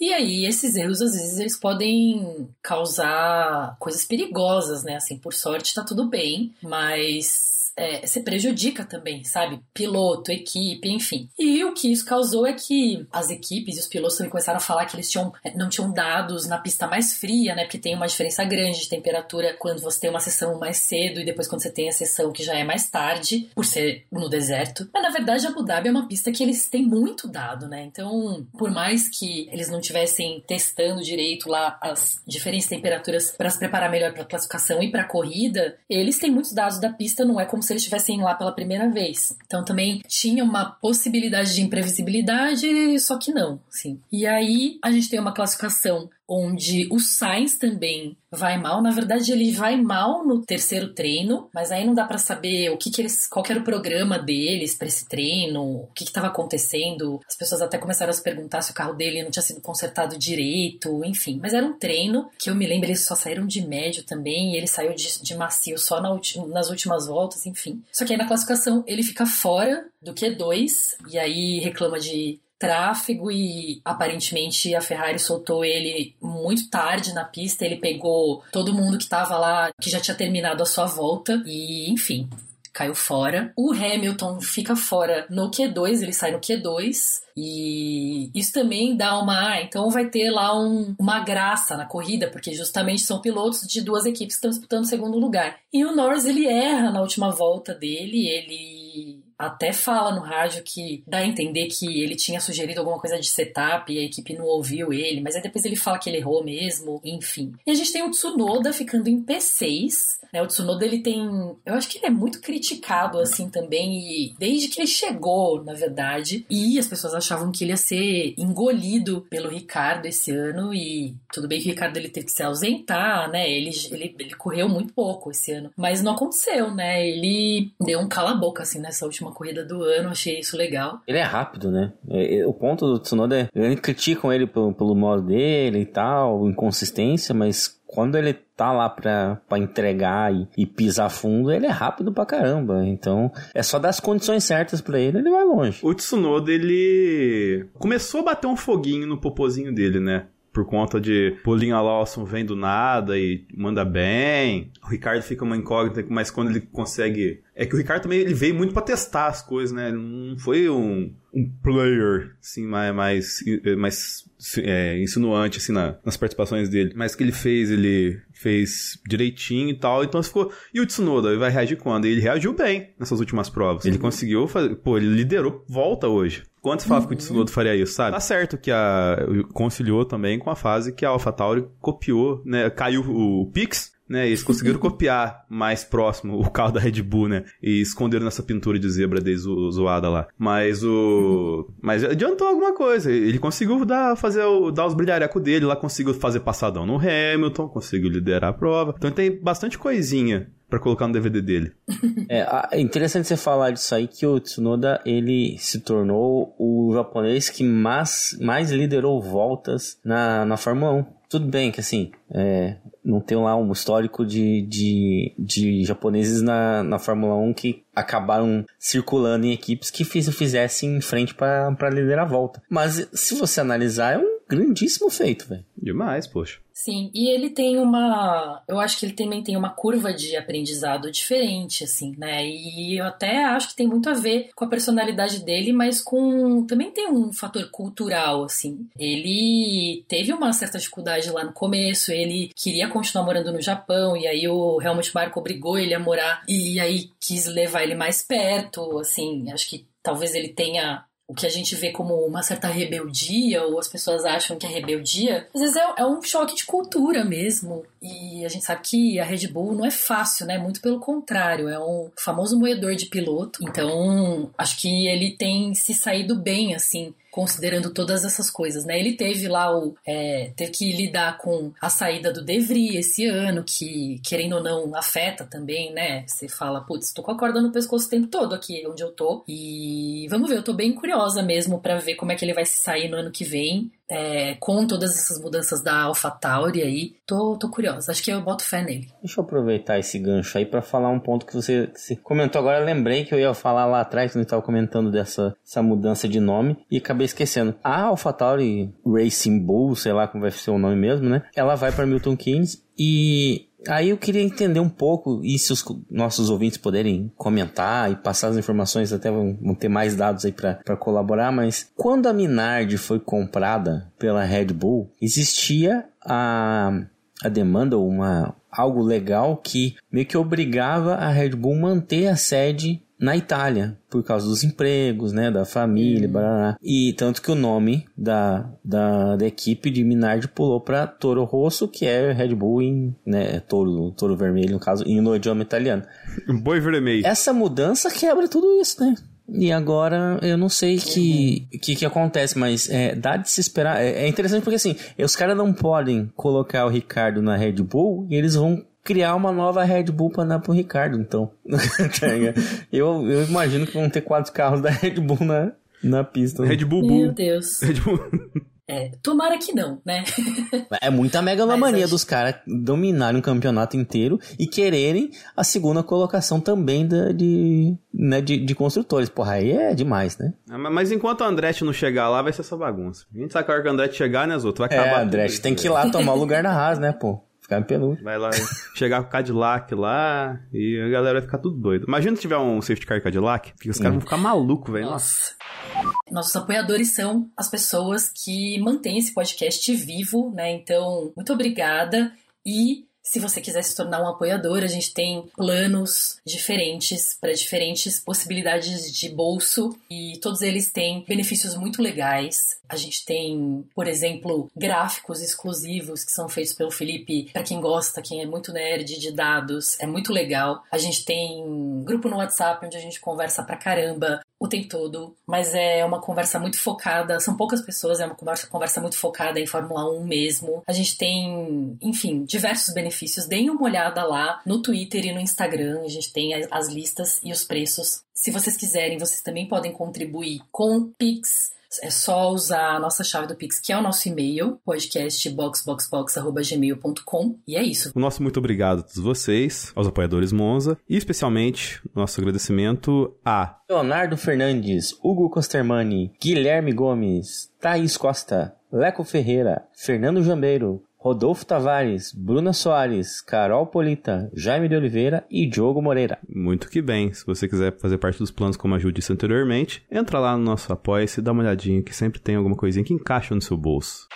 E aí, esses erros, às vezes, eles podem causar coisas perigosas, né? Assim, por sorte, tá tudo bem, mas é, se prejudica também, sabe? Piloto, equipe, enfim. E o que isso causou é que as equipes e os pilotos também começaram a falar que eles tinham, é, não tinham dados na pista mais fria, né? Porque tem uma diferença grande de temperatura quando você tem uma sessão mais cedo e depois quando você tem a sessão que já é mais tarde, por ser no deserto. Mas na verdade, Abu Dhabi é uma pista que eles têm muito dado, né? Então, por mais que eles não tivessem testando direito lá as diferentes temperaturas para se preparar melhor para a classificação e para a corrida, eles têm muitos dados da pista, não é como se eles estivessem lá pela primeira vez. Então também tinha uma possibilidade de imprevisibilidade, só que não, sim. E aí a gente tem uma classificação onde o Sainz também vai mal. Na verdade, ele vai mal no terceiro treino, mas aí não dá para saber o que, que eles, qual que era o programa deles para esse treino, o que estava acontecendo. As pessoas até começaram a se perguntar se o carro dele não tinha sido consertado direito, enfim. Mas era um treino que eu me lembro, eles só saíram de médio também, e ele saiu de, de macio só na nas últimas voltas, enfim. Só que aí na classificação ele fica fora do Q2, e aí reclama de tráfego e aparentemente a Ferrari soltou ele muito tarde na pista. Ele pegou todo mundo que estava lá, que já tinha terminado a sua volta e, enfim, caiu fora. O Hamilton fica fora no Q2, ele sai no Q2. E isso também dá uma. Ah, então vai ter lá um, uma graça na corrida, porque justamente são pilotos de duas equipes que estão disputando segundo lugar. E o Norris ele erra na última volta dele, ele até fala no rádio que dá a entender que ele tinha sugerido alguma coisa de setup e a equipe não ouviu ele, mas aí depois ele fala que ele errou mesmo, enfim. E a gente tem o Tsunoda ficando em P6, né? O Tsunoda ele tem, eu acho que ele é muito criticado assim também e desde que ele chegou, na verdade, e as pessoas achavam que ele ia ser engolido pelo Ricardo esse ano e tudo bem que o Ricardo ele teve que se ausentar, né? Ele, ele, ele correu muito pouco esse ano, mas não aconteceu, né? Ele deu um cala boca assim nessa última última corrida do ano, achei isso legal. Ele é rápido, né? É, é, o ponto do Tsunoda é. Criticam ele pelo, pelo modo dele e tal, inconsistência, mas quando ele tá lá pra, pra entregar e, e, pisar fundo, ele é rápido pra caramba. Então, é só dar as condições certas para ele, ele vai longe. O Tsunoda, ele começou a bater um foguinho no popozinho dele, né? Por conta de Paulinho Lawson vem do nada e manda bem. O Ricardo fica uma incógnita, mas quando ele consegue. É que o Ricardo também ele veio muito para testar as coisas, né? Ele não foi um, um player, assim, mais, mais, mais é, insinuante, assim, na, nas participações dele. Mas que ele fez, ele fez direitinho e tal. Então ficou. E o Tsunoda, ele vai reagir quando? E ele reagiu bem nessas últimas provas. Ele conseguiu fazer. Pô, ele liderou volta hoje. Quantos falam uhum. que o Tsunoda faria isso, sabe? Tá certo que a conciliou também com a fase que a AlphaTauri copiou, né? Caiu o Pix, né? Eles conseguiram copiar mais próximo o carro da Red Bull, né? E esconderam nessa pintura de zebra de zoada lá. Mas o. Mas adiantou alguma coisa. Ele conseguiu dar, fazer o, dar os brilharecos dele lá, conseguiu fazer passadão no Hamilton, conseguiu liderar a prova. Então tem bastante coisinha para colocar no DVD dele. *laughs* É, é interessante você falar disso aí que o Tsunoda ele se tornou o japonês que mais, mais liderou voltas na, na Fórmula 1. Tudo bem que assim, é, não tem lá um histórico de, de, de japoneses na, na Fórmula 1 que acabaram circulando em equipes que fiz, fizessem em frente para liderar a volta. Mas se você analisar, é um grandíssimo feito, velho. Demais, poxa. Sim, e ele tem uma. Eu acho que ele também tem uma curva de aprendizado diferente, assim, né? E eu até acho que tem muito a ver com a personalidade dele, mas com. Também tem um fator cultural, assim. Ele teve uma certa dificuldade lá no começo, ele queria continuar morando no Japão, e aí o Helmut Marko obrigou ele a morar, e aí quis levar ele mais perto, assim. Acho que talvez ele tenha o que a gente vê como uma certa rebeldia, ou as pessoas acham que é rebeldia, às vezes é, é, um choque de cultura mesmo. E a gente sabe que a Red Bull não é fácil, né? Muito pelo contrário, é um famoso moedor de piloto. Então, acho que ele tem se saído bem, assim, considerando todas essas coisas, né? Ele teve lá o é, ter que lidar com a saída do Devry esse ano, que querendo ou não afeta também, né? Você fala, putz, tô com a corda no pescoço o tempo todo aqui onde eu tô. E vamos ver, eu tô bem curiosa mesmo para ver como é que ele vai se sair no ano que vem é, com todas essas mudanças da AlphaTauri aí, tô, tô curiosa. Acho que eu boto fé nele. Deixa eu aproveitar esse gancho aí para falar um ponto que você, comentou agora. Eu lembrei que eu ia falar lá atrás, quando estava comentando dessa essa mudança de nome, e acabei esquecendo. A AlphaTauri Racing Bull, sei lá como vai ser o nome mesmo, né? Ela vai para Milton Keynes e Aí eu queria entender um pouco, e se os nossos ouvintes puderem comentar e passar as informações, até vão, vão ter mais dados aí para colaborar, mas quando a Minardi foi comprada pela Red Bull, existia a, a demanda, uma, algo legal que meio que obrigava a Red Bull manter a sede na Itália, por causa dos empregos, né, da família, uhum. e tanto que o nome da, da, da equipe de Minardi pulou para Toro Rosso, que é Red Bull em, né, Toro, Toro Vermelho, no caso, em no idioma italiano. Boi vermelho. Essa mudança quebra tudo isso, né? E agora eu não sei o que, que, que acontece, mas é, dá de se esperar. É, é interessante porque assim, os caras não podem colocar o Ricardo na Red Bull e eles vão criar uma nova Red Bull para dar pro Ricardo, então. *laughs* Tá eu, eu imagino que vão ter quatro carros da Red Bull na, na pista. Red Bull Meu Deus. Red Bull. É, tomara que não, né? *laughs* É muita megalomania acho... dos caras dominarem um campeonato inteiro e quererem a segunda colocação também da, de, né, de, de, construtores. Porra, aí é demais, né? É, mas enquanto o Andretti não chegar lá, vai ser essa bagunça. A gente sabe que a hora que o Andretti chegar, né, Zoto? Vai acabar. É, Andretti tem que ir lá tomar o lugar na Haas, né, pô? Ficar em peludo. Vai lá chegar com o Cadillac lá e a galera vai ficar tudo doido. Imagina se tiver um safety car Cadillac, que os caras vão ficar malucos, velho. Nossa. Nossos apoiadores são as pessoas que mantêm esse podcast vivo, né? Então, muito obrigada e se você quiser se tornar um apoiador, a gente tem planos diferentes para diferentes possibilidades de bolso e todos eles têm benefícios muito legais. A gente tem, por exemplo, gráficos exclusivos que são feitos pelo Felipe para quem gosta, quem é muito nerd de dados, é muito legal. A gente tem grupo no WhatsApp onde a gente conversa pra caramba o tempo todo, mas é uma conversa muito focada, são poucas pessoas, é uma conversa, conversa muito focada em Fórmula 1 mesmo. A gente tem, enfim, diversos benefícios. Deem uma olhada lá no Twitter e no Instagram, a gente tem as, as listas e os preços. Se vocês quiserem, vocês também podem contribuir com Pix é só usar a nossa chave do Pix, que é o nosso e-mail, podcastboxboxbox.gmail.com. E é isso. O nosso muito obrigado a todos vocês, aos apoiadores Monza, e especialmente nosso agradecimento a Leonardo Fernandes, Hugo Costermani, Guilherme Gomes, Thaís Costa, Leco Ferreira, Fernando Jambeiro, Rodolfo Tavares, Bruna Soares, Carol Polita, Jaime de Oliveira e Diogo Moreira. Muito que bem. Se você quiser fazer parte dos planos como a Ju disse anteriormente, entra lá no nosso Apoia-se, dá uma olhadinha que sempre tem alguma coisinha que encaixa no seu bolso.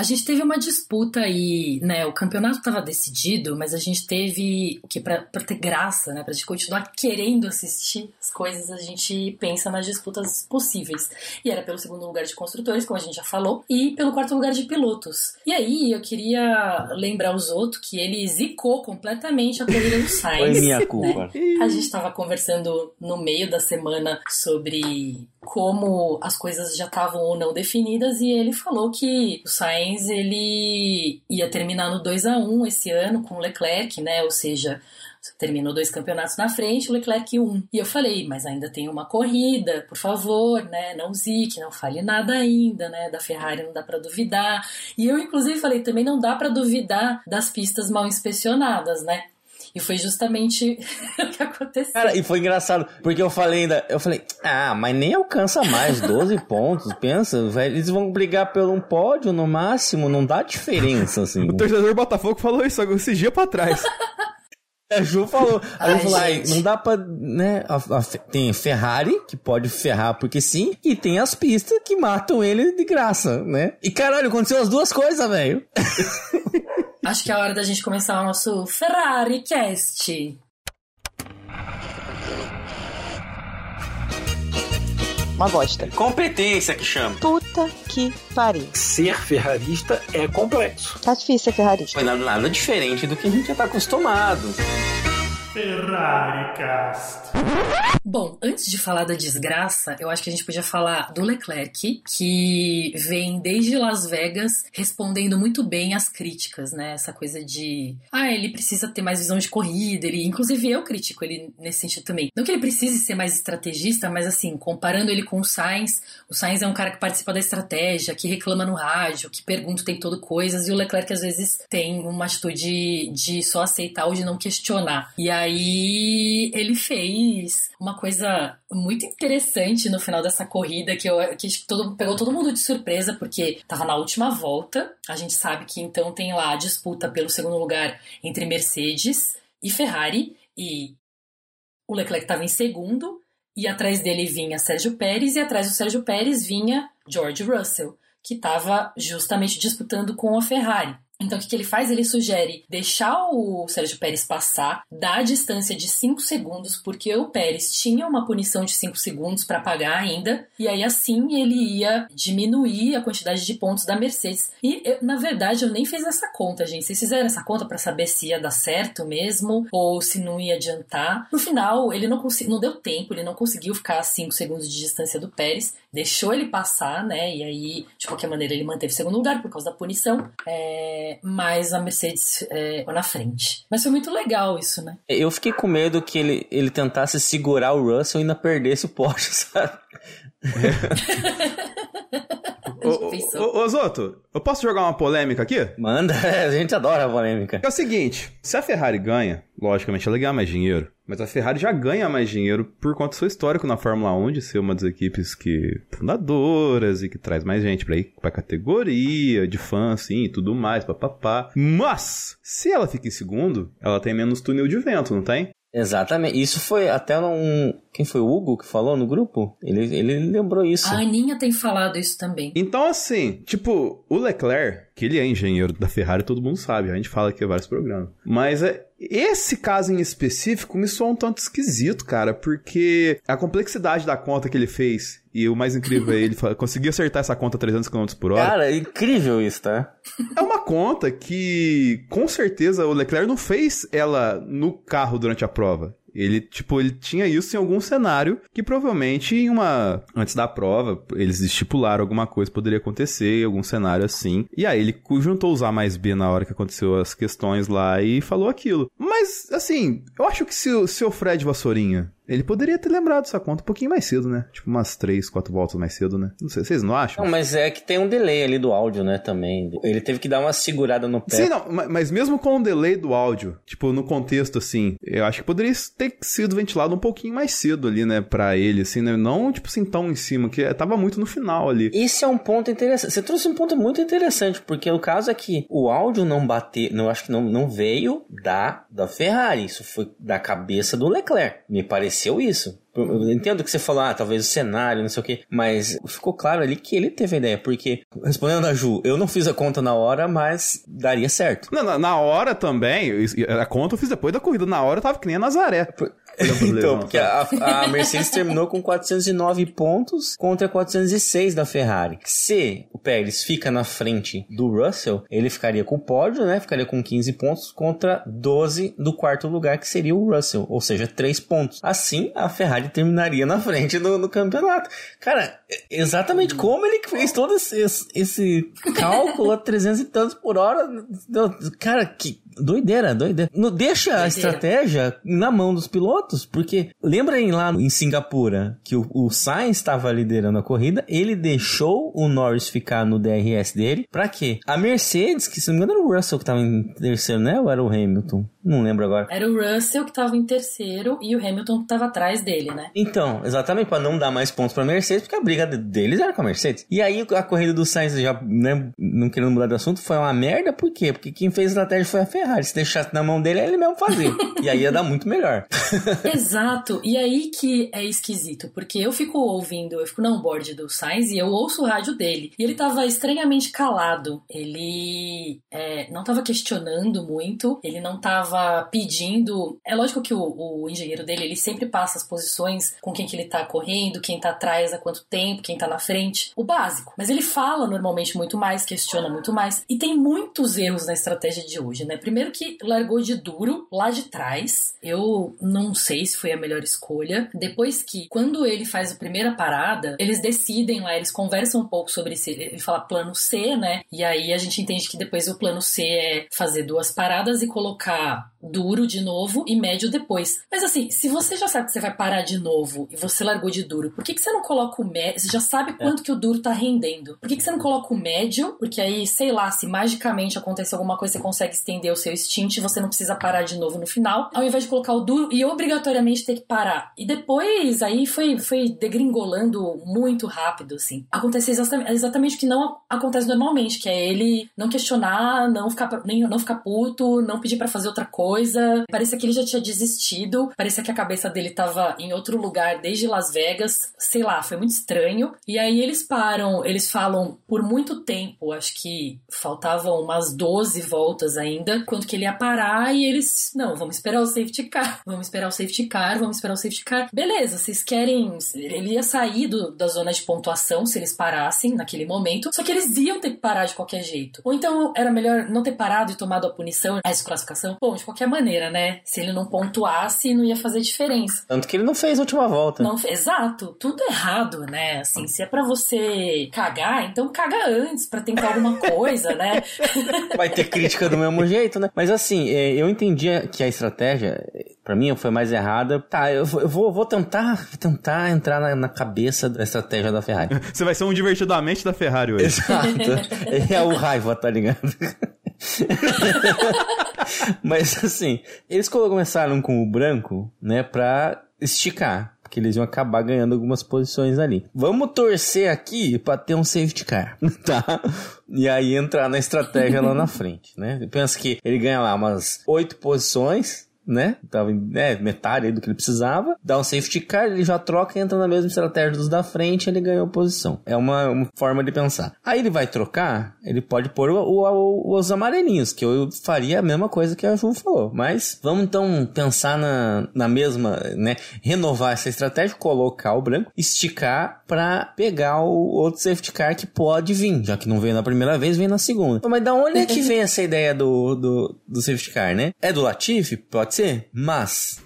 A gente teve uma disputa e, né, o campeonato estava decidido, mas a gente teve o que para ter graça, né, pra gente continuar querendo assistir as coisas, a gente pensa nas disputas possíveis. E era pelo segundo lugar de construtores, como a gente já falou, e pelo quarto lugar de pilotos. E aí eu queria lembrar os outros que ele zicou completamente a corrida do *laughs* Sainz. Foi minha culpa. Né? A gente estava conversando no meio da semana sobre como as coisas já estavam ou não definidas e ele falou que o Sainz ele ia terminar no 2 a 1 esse ano com o Leclerc, né? Ou seja, terminou dois campeonatos na frente, o Leclerc um. E eu falei, mas ainda tem uma corrida, por favor, né? Não zique, não fale nada ainda, né? Da Ferrari não dá para duvidar. E eu inclusive falei, também não dá para duvidar das pistas mal inspecionadas, né? E foi justamente *laughs* o que aconteceu. Cara, e foi engraçado, porque eu falei ainda, eu falei, ah, mas nem alcança mais 12 *laughs* pontos, pensa, velho, eles vão brigar pelo um pódio no máximo, não dá diferença, assim. o torcedor Botafogo falou isso esse dia pra trás. A *laughs* Ju falou, a Ju falou, não dá pra, né, a, a, tem Ferrari, que pode ferrar porque sim, e tem as pistas que matam ele de graça, né? E caralho, aconteceu as duas coisas, velho. Acho que é a hora da gente começar o nosso Ferrari Cast. Uma bosta. Competência que chama. Puta que pariu. Ser ferrarista é complexo. Tá difícil ser ferrarista. Foi nada, nada diferente do que a gente já tá acostumado. Ferrari Cast. Bom, antes de falar da desgraça, eu acho que a gente podia falar do Leclerc, que vem desde Las Vegas respondendo muito bem às críticas, né? Essa coisa de, ah, ele precisa ter mais visão de corrida, ele, inclusive eu critico ele nesse sentido também. Não que ele precise ser mais estrategista, mas assim, comparando ele com o Sainz, o Sainz é um cara que participa da estratégia, que reclama no rádio, que pergunta o tempo todo coisas, e o Leclerc às vezes tem uma atitude de só aceitar ou de não questionar. E aí ele fez uma coisa muito interessante no final dessa corrida que, eu, que todo, pegou todo mundo de surpresa, porque tava na última volta. A gente sabe que então tem lá a disputa pelo segundo lugar entre Mercedes e Ferrari, e o Leclerc estava em segundo, e atrás dele vinha Sérgio Pérez, e atrás do Sérgio Pérez vinha George Russell, que estava justamente disputando com a Ferrari. Então o que, que ele faz? Ele sugere deixar o Sérgio Pérez passar, dar a distância de 5 segundos, porque o Pérez tinha uma punição de 5 segundos para pagar ainda, e aí assim ele ia diminuir a quantidade de pontos da Mercedes. E eu, na verdade eu nem fiz essa conta, gente. Vocês fizeram essa conta para saber se ia dar certo mesmo ou se não ia adiantar. No final, ele não não deu tempo, ele não conseguiu ficar a 5 segundos de distância do Pérez, deixou ele passar, né? E aí, de qualquer maneira, ele manteve o segundo lugar por causa da punição. É, mas a Mercedes é, na frente. Mas foi muito legal isso, né? Eu fiquei com medo que ele, ele tentasse segurar o Russell e ainda perdesse o pódio, *laughs* sabe? *laughs* Ô, ô, Zoto, eu posso jogar uma polêmica aqui? Manda, *laughs* a gente adora a polêmica. É o seguinte, se a Ferrari ganha, logicamente ela ganha mais dinheiro, mas a Ferrari já ganha mais dinheiro por conta do seu histórico na Fórmula 1 de ser uma das equipes que fundadoras e que traz mais gente pra, ir, pra categoria de fã, assim, e tudo mais, papapá. Mas, se ela fica em segundo, ela tem menos túnel de vento, não tem? Exatamente. Isso foi até um. Quem foi o Hugo que falou no grupo? Ele, ele lembrou isso. A Aninha tem falado isso também. Então, assim, tipo, o Leclerc, que ele é engenheiro da Ferrari, todo mundo sabe, a gente fala aqui em vários programas. Mas é, esse caso em específico me soa um tanto esquisito, cara, porque a complexidade da conta que ele fez e o mais incrível é ele conseguir acertar essa conta a 300 km por hora. Cara, é incrível isso, tá? É uma conta que, com certeza, o Leclerc não fez ela no carro durante a prova. Ele, tipo, ele tinha isso em algum cenário que provavelmente em uma. Antes da prova, eles estipularam alguma coisa poderia acontecer, algum cenário assim. E aí ele juntou os A mais B na hora que aconteceu as questões lá e falou aquilo. Mas, assim, eu acho que se, se o Fred Vassourinha ele poderia ter lembrado essa conta um pouquinho mais cedo, né? Tipo umas 3, 4 voltas mais cedo, né? Não sei, vocês não acham? Não, mas é que tem um delay ali do áudio, né, também. Ele teve que dar uma segurada no pé. Sim, não, mas mesmo com o delay do áudio, tipo, no contexto, assim, eu acho que poderia ter sido ventilado um pouquinho mais cedo ali, né, pra ele, assim, né? Não, tipo assim, tão em cima, que tava muito no final ali. Esse é um ponto interessante. Você trouxe um ponto muito interessante, porque o caso é que o áudio não bateu, não acho que não, não veio da, da Ferrari, isso foi da cabeça do Leclerc. Me pareceu isso. Eu entendo que você falou, ah, talvez o cenário, não sei o que, mas ficou claro ali que ele teve a ideia, porque, respondendo a Ju, eu não fiz a conta na hora, mas daria certo. Não, na, na hora também, a conta eu fiz depois da corrida, na hora eu tava que nem a Nazaré. *laughs* então, porque a, a, Mercedes terminou com 409 pontos contra 406 da Ferrari. Se o Pérez fica na frente do Russell, ele ficaria com o pódio, né? Ficaria com 15 pontos contra 12 do quarto lugar, que seria o Russell, ou seja, 3 pontos. Assim, a Ferrari terminaria na frente do, do campeonato. Cara, exatamente como ele fez todo esse, esse cálculo a 300 e tantos por hora. Cara, que doideira, doideira. Não deixa doideira. a estratégia na mão dos pilotos, porque lembrem lá em Singapura que o, o Sainz estava liderando a corrida, ele deixou o Norris ficar no DRS dele, para quê? A Mercedes, que se não me engano era o Russell que estava em terceiro, né? Ou era o Hamilton? Não lembro agora. Era o Russell que estava em terceiro e o Hamilton que estava atrás dele, né? Então, exatamente para não dar mais pontos para Mercedes, porque a briga deles era com a Mercedes. E aí a corrida do Sainz já, né, não querendo mudar de assunto, foi uma merda, por quê? Porque quem fez a estratégia foi a Ferrari. Se deixasse na mão dele, ele mesmo fazia. e aí ia dar muito melhor. *laughs* Exato. E aí que é esquisito, porque eu fico ouvindo, eu fico no onboard do Sainz e eu ouço o rádio dele. E ele tava estranhamente calado. Ele é, não tava questionando muito, ele não tava pedindo. É lógico que o, o, engenheiro dele, ele sempre passa as posições com quem que ele tá correndo, quem tá atrás há quanto tempo, quem tá na frente, o básico. Mas ele fala normalmente muito mais, questiona muito mais. E tem muitos erros na estratégia de hoje, né? Primeiro que largou de duro lá de trás. Eu não sei se foi a melhor escolha. Depois que, quando ele faz a primeira parada, eles decidem lá, eles conversam um pouco sobre isso. Ele fala plano C, né? E aí a gente entende que depois o plano C é fazer duas paradas e colocar duro de novo e médio depois. Mas assim, se você já sabe que você vai parar de novo e você largou de duro, por que, que você não coloca o médio? Você já sabe quanto é. que o duro tá rendendo. Por que, que você não coloca o médio? Porque aí, sei lá, se magicamente acontece alguma coisa, você consegue estender seu stint, você não precisa parar de novo no final, ao invés de colocar o duro e obrigatoriamente ter que parar. E depois aí foi, foi degringolando muito rápido, assim. Acontece exatamente, exatamente o que não acontece normalmente, que é ele não questionar, não ficar, nem, não ficar puto, não pedir para fazer outra coisa. Parecia que ele já tinha desistido, parecia que a cabeça dele tava em outro lugar desde Las Vegas, sei lá, foi muito estranho. E aí eles param, eles falam por muito tempo, acho que faltavam umas 12 voltas ainda, quando que ele ia parar e eles, não, vamos esperar o safety car, vamos esperar o safety car, vamos esperar o safety car. Beleza, vocês querem, ele ia sair do, da zona de pontuação se eles parassem naquele momento, só que eles iam ter que parar de qualquer jeito. Ou então era melhor não ter parado e tomado a punição, a desclassificação. Bom, de qualquer maneira, né? Se ele não pontuasse, não ia fazer diferença. Tanto que ele não fez a última volta. Não, exato, tudo errado, né? Assim, se é para você cagar, então caga antes para tentar alguma coisa, né? *laughs* Vai ter crítica do mesmo jeito, né? Mas assim, é, eu entendi que a estratégia, para mim, foi mais errada. Tá, eu vou, vou tentar, tentar entrar na, na, cabeça da estratégia da Ferrari. *laughs* Você vai ser um divertidamente da Ferrari hoje. Exato. *laughs* É o raiva, tá ligado? *laughs* Mas assim, eles começaram com o branco, né, pra esticar. Porque eles iam acabar ganhando algumas posições ali. Vamos torcer aqui para ter um safety car, *laughs* tá? E aí entrar na estratégia lá na frente, né? Pensa que ele ganha lá umas oito posições, né? Tava em é, metade do que ele precisava. Dá um safety car, ele já troca e entra na mesma estratégia dos da frente, ele ganhou posição. É uma, uma forma de pensar. Aí ele vai trocar, ele pode pôr o, o, o, os amarelinhos, que eu faria a mesma coisa que a Ju falou. Mas vamos então pensar na, na mesma, né? Renovar essa estratégia, colocar o branco, esticar para pegar o outro safety car que pode vir, já que não veio na primeira vez, vem na segunda. Mas da onde é que vem essa ideia do, do, do safety car, né? É do Latifi? Pode ser ser, mas.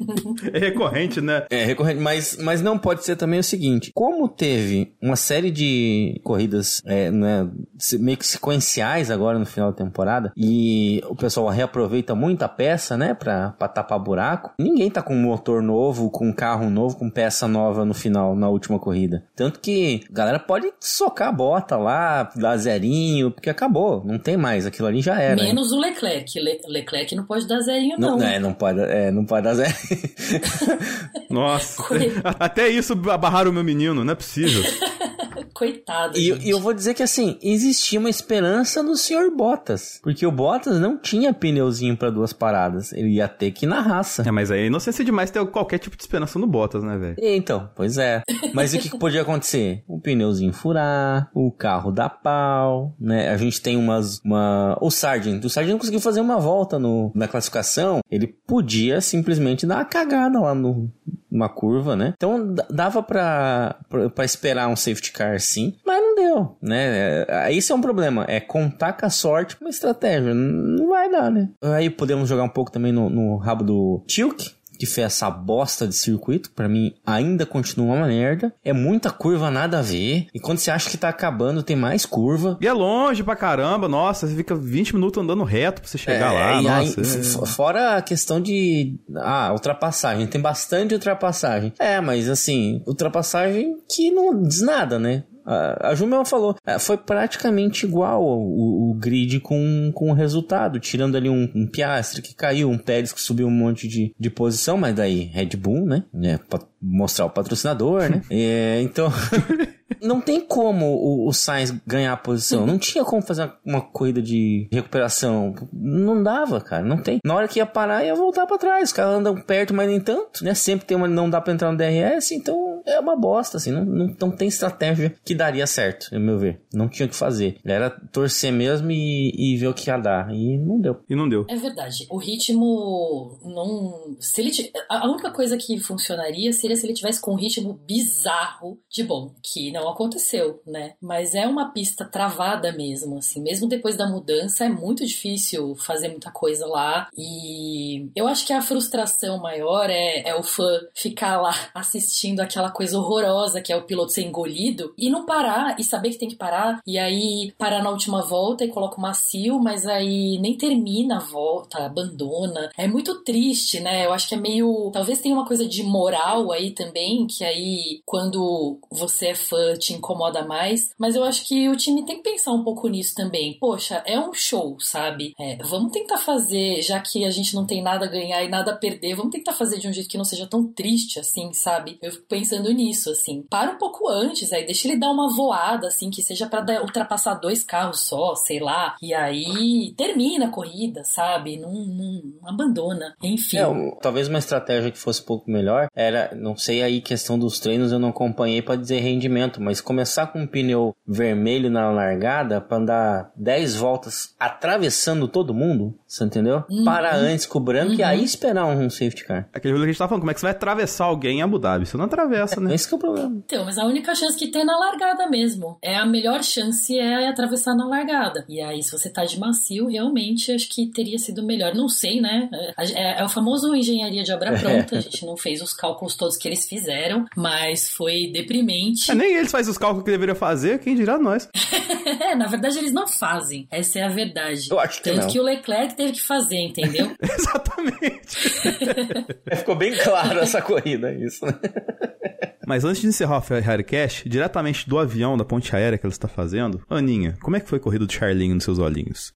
*laughs* é recorrente, né? É recorrente, mas, mas não pode ser também o seguinte: como teve uma série de corridas é, né, meio que sequenciais agora no final da temporada e o pessoal reaproveita muita peça, né, pra, pra tapar buraco, ninguém tá com um motor novo, com um carro novo, com peça nova no final, na última corrida. Tanto que a galera pode socar a bota lá, dar zerinho, porque acabou, não tem mais, aquilo ali já era. Menos hein? o Leclerc. Le Leclerc não pode dar zerinho não. Não, é, não pode, é, não pode dar zero. Nossa, até isso abarraram o meu menino, não é possível. *laughs* Coitado. E, e, eu vou dizer que assim, existia uma esperança no senhor Bottas. Porque o Bottas não tinha pneuzinho para duas paradas. Ele ia ter que ir na raça. É, mas aí é inocência demais ter qualquer tipo de esperança no Bottas, né, velho? Então, pois é. Mas o que, que podia acontecer? O pneuzinho furar, o carro dar pau, né? A gente tem umas. Uma... O Sargent. O Sargent conseguiu fazer uma volta no, na classificação. Ele podia simplesmente dar uma cagada lá no, uma curva, né? Então dava para esperar um safety car sim, mas não deu, né? É, isso é um problema, é contar com a sorte uma estratégia, não vai dar, né? Aí podemos jogar um pouco também no, no rabo do Tilk, que fez essa bosta de circuito, para mim ainda continua uma merda. É muita curva, nada a ver. E quando você acha que tá acabando, tem mais curva. E é longe pra caramba, nossa, você fica 20 minutos andando reto pra você chegar é, lá. nossa, aí. Fora a questão de. Ah, ultrapassagem. Tem bastante ultrapassagem. É, mas assim, ultrapassagem que não diz nada, né? A, a Jumel falou, é, foi praticamente igual o, o, grid com, com o resultado, tirando ali um, um Piastre que caiu, um Pérez que subiu um monte de, de posição, mas daí Red Bull, né? né pra mostrar o patrocinador, né? *laughs* é, então. *laughs* não tem como o, o Sainz ganhar a posição. Não tinha como fazer uma corrida de recuperação. Não dava, cara. Não tem. Na hora que ia parar, ia voltar para trás. Os caras andam perto, mas nem tanto, né? Sempre tem uma. Não dá pra entrar no DRS, então é uma bosta, assim. Não, não, não tem estratégia que daria certo, no meu ver. Não tinha o que fazer. Era torcer mesmo e, e ver o que ia dar. E não deu. E não deu. É verdade. O ritmo não. Se ele t... A única coisa que funcionaria seria se ele tivesse com um ritmo bizarro de bom. Que não aconteceu, né? Mas é uma pista travada mesmo, assim. Mesmo depois da mudança, é muito difícil fazer muita coisa lá. E eu acho que a frustração maior é, é o fã ficar lá assistindo aquela coisa horrorosa que é o piloto ser engolido e não parar e saber que tem que parar e aí parar na última volta e coloca o macio, mas aí nem termina a volta, abandona. É muito triste, né? Eu acho que é meio. Talvez tenha uma coisa de moral aí também, que aí quando você é fã te incomoda mais. Mas eu acho que o time tem que pensar um pouco nisso também. Poxa, é um show, sabe? É, vamos tentar fazer, já que a gente não tem nada a ganhar e nada a perder, vamos tentar fazer de um jeito que não seja tão triste assim, sabe? Eu fico pensando nisso, assim. Para um pouco antes, aí deixa ele dar uma voada, assim, que seja para ultrapassar dois carros só, sei lá. E aí termina a corrida, sabe? Não, não, não abandona. Enfim. É, um, talvez uma estratégia que fosse um pouco melhor era, não sei aí, questão dos treinos eu não acompanhei para dizer rendimento, mas começar com um pneu vermelho na largada para andar 10 voltas atravessando todo mundo, você entendeu? Uhum. Parar antes com o branco e Uhum. aí esperar um safety car. Aquele que a gente tava falando, como é que você vai atravessar alguém em Abu Dhabi? Você não atravessa, né? Esse que é o problema. Então, mas a única chance que tem é na largada mesmo. É a melhor chance é atravessar na largada. E aí, se você tá de macio, realmente acho que teria sido melhor. Não sei, né? É, é o famoso engenharia de obra *laughs* pronta. A gente não fez os cálculos todos que eles fizeram, mas foi deprimente. É, nem eles fazem os cálculos que deveriam fazer, quem dirá nós. *laughs* É, na verdade, eles não fazem. Essa é a verdade. Eu acho que Tanto não. que o Leclerc teve que fazer, entendeu? *laughs* Exatamente. Ficou bem claro essa corrida, isso, né? Mas antes de encerrar o Ferrari Cash, diretamente do avião da ponte aérea que ela está fazendo, Aninha, como é que foi a corrida do Charlinho nos seus olhinhos?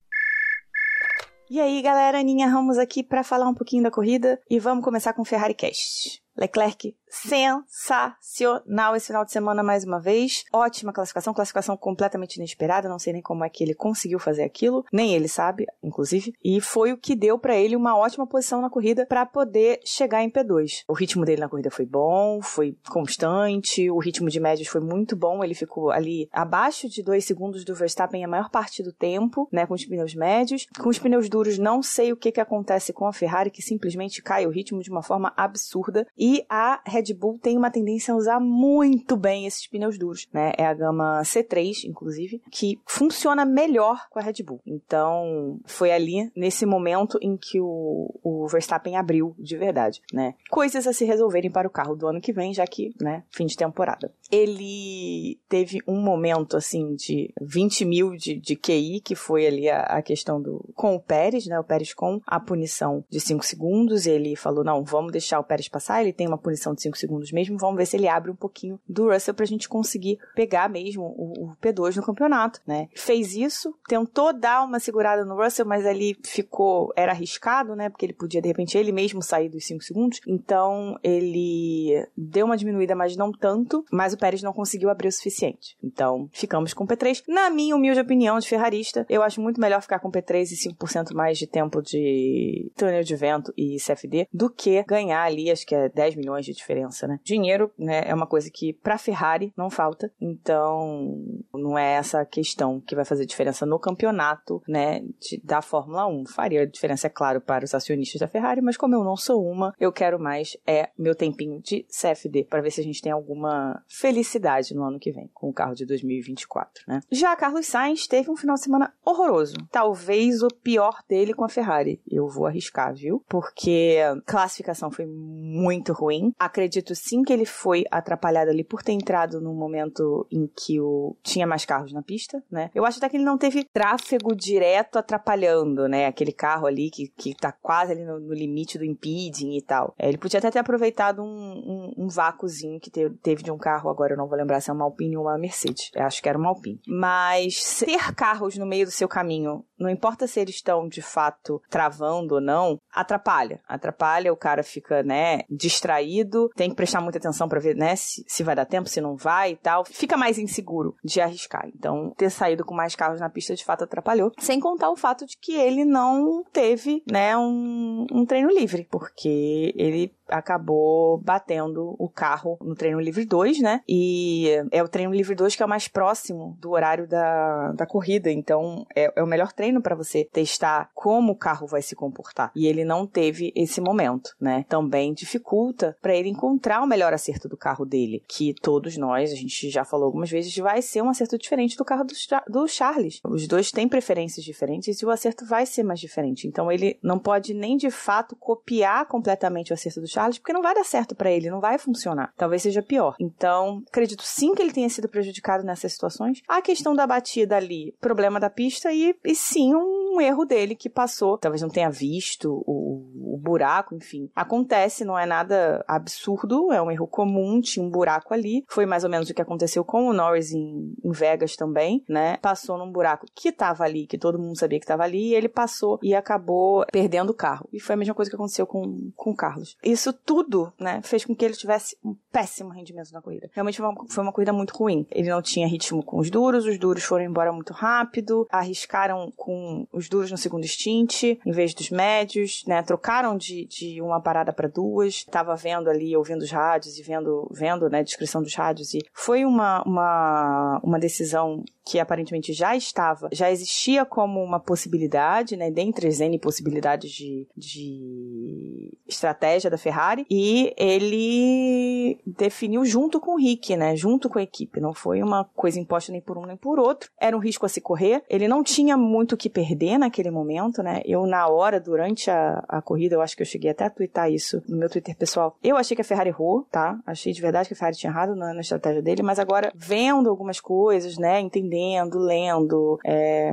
E aí, galera, Aninha Ramos aqui para falar um pouquinho da corrida e vamos começar com o Ferrari Cast. Leclerc sensacional esse final de semana mais uma vez. Ótima classificação, classificação completamente inesperada, não sei nem como é que ele conseguiu fazer aquilo, nem ele sabe, inclusive, e foi o que deu para ele uma ótima posição na corrida para poder chegar em P2. O ritmo dele na corrida foi bom, foi constante, o ritmo de médios foi muito bom, ele ficou ali abaixo de 2 segundos do Verstappen a maior parte do tempo, né, com os pneus médios. Com os pneus duros, não sei o que que acontece com a Ferrari, que simplesmente cai o ritmo de uma forma absurda, e a Red Bull tem uma tendência a usar muito bem esses pneus duros, né? É a gama C3, inclusive, que funciona melhor com a Red Bull. Então, foi ali, nesse momento, em que o, o Verstappen abriu de verdade, né? Coisas a se resolverem para o carro do ano que vem, já que, né, fim de temporada. Ele teve um momento, assim, de 20 mil de, de QI, que foi ali a, a questão do... com o Pérez, né? O Pérez com a punição de 5 segundos, ele falou, não, vamos deixar o Pérez passar, ele tem uma punição de 5 segundos mesmo, vamos ver se ele abre um pouquinho do Russell pra gente conseguir pegar mesmo o, o P2 no campeonato, né? Fez isso, tentou dar uma segurada no Russell, mas ali ficou, era arriscado, né? Porque ele podia, de repente, ele mesmo sair dos 5 segundos, então ele deu uma diminuída, mas não tanto, mas o Pérez não conseguiu abrir o suficiente. Então, ficamos com o P3. Na minha humilde opinião de ferrarista, eu acho muito melhor ficar com o P3 e 5% mais de tempo de túnel de vento e CFD do que ganhar ali, acho que é 10 milhões de diferença, né? Dinheiro, né, é uma coisa que pra Ferrari não falta, então não é essa questão que vai fazer diferença no campeonato, né, de, da Fórmula 1. Faria diferença, é claro, para os acionistas da Ferrari, mas como eu não sou uma, eu quero mais é meu tempinho de CFD para ver se a gente tem alguma felicidade no ano que vem com o carro de 2024, né? Já Carlos Sainz teve um final de semana horroroso, talvez o pior dele com a Ferrari. Eu vou arriscar, viu? Porque classificação foi muito ruim. Acredito sim que ele foi atrapalhado ali por ter entrado num momento em que o tinha mais carros na pista, né? Eu acho até que ele não teve tráfego direto atrapalhando, né? Aquele carro ali que, que tá quase ali no, no limite do impeding e tal. É, ele podia até ter aproveitado um, um, um vácuozinho que te- teve de um carro, agora eu não vou lembrar se é uma Alpine ou uma Mercedes. Eu acho que era uma Alpine. Mas ter carros no meio do seu caminho, não importa se eles estão de fato travando ou não, atrapalha. Atrapalha, o cara fica, né, distraído, tem que prestar muita atenção pra ver, né, se, se vai dar tempo, se não vai e tal. Fica mais inseguro de arriscar. Então, ter saído com mais carros na pista de fato atrapalhou. Sem contar o fato de que ele não teve, né, um, um treino livre, porque ele acabou batendo o carro no treino livre 2, né? E é o treino livre 2 que é o mais próximo do horário da, da corrida. Então, é, é o melhor treino treino para você testar como o carro vai se comportar. E ele não teve esse momento, né? Também dificulta para ele encontrar o melhor acerto do carro dele, que todos nós, a gente já falou algumas vezes, vai ser um acerto diferente do carro do, do Charles. Os dois têm preferências diferentes e o acerto vai ser mais diferente. Então ele não pode nem de fato copiar completamente o acerto do Charles, porque não vai dar certo para ele, não vai funcionar. Talvez seja pior. Então, acredito sim que ele tenha sido prejudicado nessas situações. A questão da batida ali, problema da pista e, e sim um erro dele que passou. Talvez não tenha visto o, o buraco, enfim. Acontece, não é nada absurdo, é um erro comum, tinha um buraco ali. Foi mais ou menos o que aconteceu com o Norris em, em Vegas também, né? Passou num buraco que estava ali, que todo mundo sabia que estava ali, e ele passou e acabou perdendo o carro. E foi a mesma coisa que aconteceu com, com o Carlos. Isso tudo, né, fez com que ele tivesse um péssimo rendimento na corrida. Realmente foi uma, foi uma corrida muito ruim. Ele não tinha ritmo com os duros, os duros foram embora muito rápido, arriscaram com os duros no segundo stint, em vez dos médios, né, trocaram de, de uma parada para duas. Estava vendo ali, ouvindo os rádios e vendo, vendo, né, descrição dos rádios e foi uma, uma, uma decisão que aparentemente já estava, já existia como uma possibilidade, né, dentre as N possibilidades de, de estratégia da Ferrari, e ele definiu junto com o Rick, né, junto com a equipe, não foi uma coisa imposta nem por um nem por outro, era um risco a se correr, ele não tinha muito o que perder naquele momento, né, eu na hora, durante a, a corrida, eu acho que eu cheguei até a twittar isso no meu Twitter pessoal, eu achei que a Ferrari errou, tá, achei de verdade que a Ferrari tinha errado na, na estratégia dele, mas agora, vendo algumas coisas, né, entendendo lendo, lendo. É,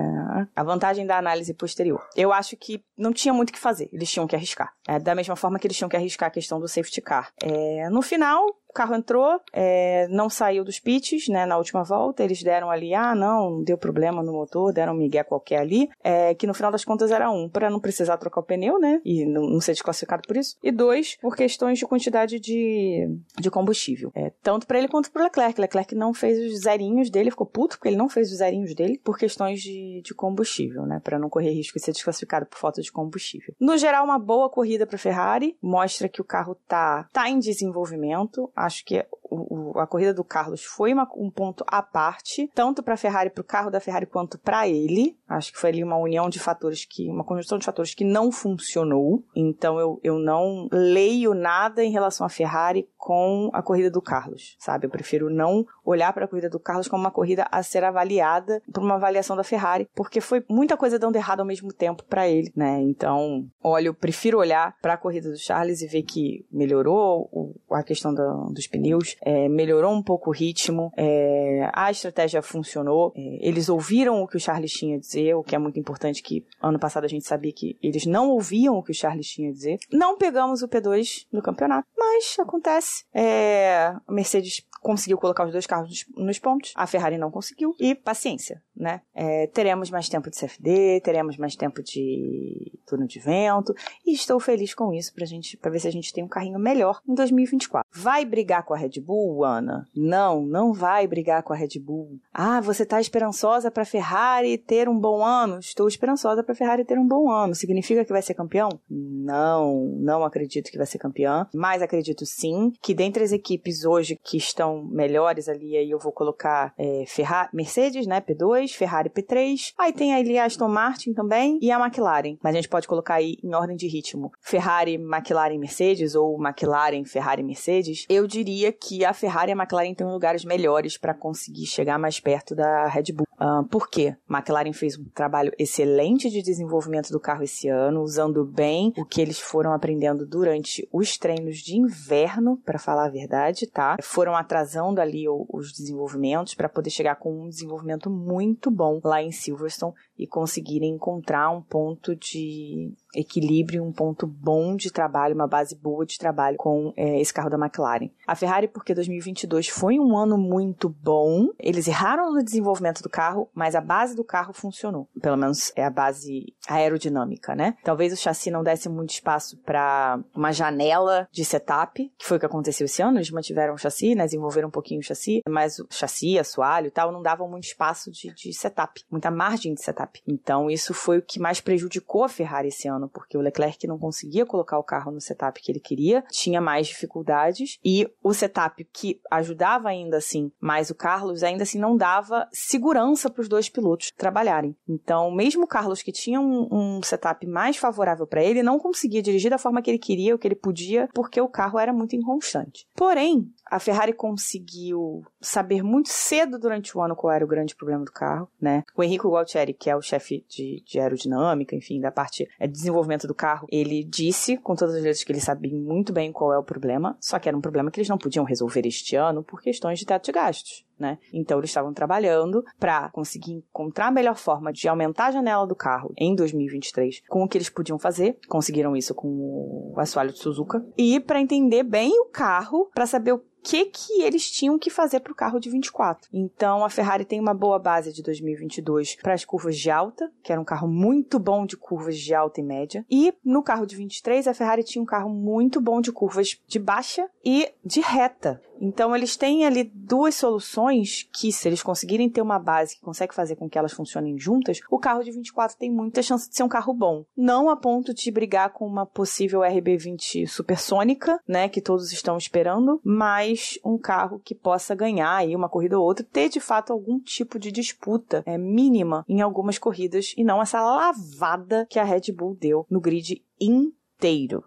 a vantagem da análise posterior. Eu acho que não tinha muito o que fazer, eles tinham que arriscar. É, da mesma forma que eles tinham que arriscar a questão do safety car. É, no final, o carro entrou, é, não saiu dos pits, né, na última volta, eles deram ali, ah, não, deu problema no motor, deram um migué qualquer ali, é, que no final das contas era um, para não precisar trocar o pneu, né, e não, não, ser desclassificado por isso, e dois, por questões de quantidade de, de combustível, é, tanto para ele quanto para Leclerc, Leclerc não fez os zerinhos dele, ficou puto porque ele não fez os zerinhos dele por questões de, de combustível, né, para não correr risco de ser desclassificado por falta de combustível. No geral, uma boa corrida para Ferrari, mostra que o carro tá, tá em desenvolvimento, acho que o, a corrida do Carlos foi uma, um ponto à parte, tanto para a Ferrari, para o carro da Ferrari, quanto para ele. Acho que foi ali uma união de fatores que, uma conjunção de fatores que não funcionou. Então eu, eu não leio nada em relação à Ferrari com a corrida do Carlos, sabe? Eu prefiro não olhar para a corrida do Carlos como uma corrida a ser avaliada por uma avaliação da Ferrari, porque foi muita coisa dando errado ao mesmo tempo para ele, né? Então, olha, eu prefiro olhar para a corrida do Charles e ver que melhorou a questão do, dos pneus, é, melhorou um pouco o ritmo, é, a estratégia funcionou, é, eles ouviram o que o Charles tinha a dizer, o que é muito importante, que ano passado a gente sabia que eles não ouviam o que o Charles tinha a dizer. Não pegamos o P2 no campeonato, mas acontece. É, a Mercedes conseguiu colocar os dois carros nos pontos, a Ferrari não conseguiu, e paciência, né? É, teremos mais tempo de CFD, teremos mais tempo de turno de vento, e estou feliz com isso pra gente, pra ver se a gente tem um carrinho melhor em 2024. Vai brigar com a Red Bull, Ana? Não, não vai brigar com a Red Bull. Ah, você tá esperançosa pra Ferrari ter um bom ano? Estou esperançosa pra Ferrari ter um bom ano. Significa que vai ser campeão? Não, não acredito que vai ser campeã, mas acredito sim que dentre as equipes hoje que estão melhores ali, aí eu vou colocar é, Ferrari, Mercedes, né, P2, Ferrari P3, aí tem ali a Aston Martin também e a McLaren, mas a gente pode colocar aí em ordem de ritmo, Ferrari, McLaren, Mercedes ou McLaren, Ferrari, Mercedes, eu diria que a Ferrari e a McLaren têm lugares melhores para conseguir chegar mais perto da Red Bull. Por quê? McLaren fez um trabalho excelente de desenvolvimento do carro esse ano, usando bem o que eles foram aprendendo durante os treinos de inverno, para falar a verdade, tá? Foram atrasando ali os desenvolvimentos para poder chegar com um desenvolvimento muito bom lá em Silverstone e conseguirem encontrar um ponto de equilíbrio, um ponto bom de trabalho, uma base boa de trabalho com é, esse carro da McLaren. A Ferrari, porque 2022 foi um ano muito bom, eles erraram no desenvolvimento do carro, mas a base do carro funcionou. Pelo menos é a base aerodinâmica, né? Talvez o chassi não desse muito espaço para uma janela de setup, que foi o que aconteceu esse ano. Eles mantiveram o chassi, né? Desenvolveram um pouquinho o chassi, mas o chassi, assoalho e tal, não davam muito espaço de, de setup, muita margem de setup. Então, isso foi o que mais prejudicou a Ferrari esse ano ano, porque o Leclerc não conseguia colocar o carro no setup que ele queria, tinha mais dificuldades, e o setup que ajudava ainda assim mais o Carlos, ainda assim não dava segurança para os dois pilotos trabalharem. Então, mesmo o Carlos que tinha um, um setup mais favorável para ele, não conseguia dirigir da forma que ele queria, o que ele podia, porque o carro era muito inconstante. Porém, a Ferrari conseguiu saber muito cedo durante o ano qual era o grande problema do carro, né? O Enrico Gualtieri, que é o chefe de, de, aerodinâmica, enfim, da parte é, de desenvolvimento do carro, ele disse com todas as vezes que ele sabia muito bem qual é o problema, só que era um problema que eles não podiam resolver este ano por questões de teto de gastos. Né? Então eles estavam trabalhando para conseguir encontrar a melhor forma de aumentar a janela do carro em 2023 com o que eles podiam fazer. Conseguiram isso com o assoalho de Suzuka. E para entender bem o carro, para saber o que que eles tinham que fazer para o carro de 24. Então a Ferrari tem uma boa base de 2022 para as curvas de alta, que era um carro muito bom de curvas de alta e média. E no carro de 23 a Ferrari tinha um carro muito bom de curvas de baixa e de reta. Então eles têm ali duas soluções que, se eles conseguirem ter uma base que consegue fazer com que elas funcionem juntas, o carro de 24 tem muita chance de ser um carro bom. Não a ponto de brigar com uma possível RB20 supersônica, né, que todos estão esperando, mas um carro que possa ganhar aí uma corrida ou outra, ter de fato algum tipo de disputa é, mínima em algumas corridas e não essa lavada que a Red Bull deu no grid inteiro.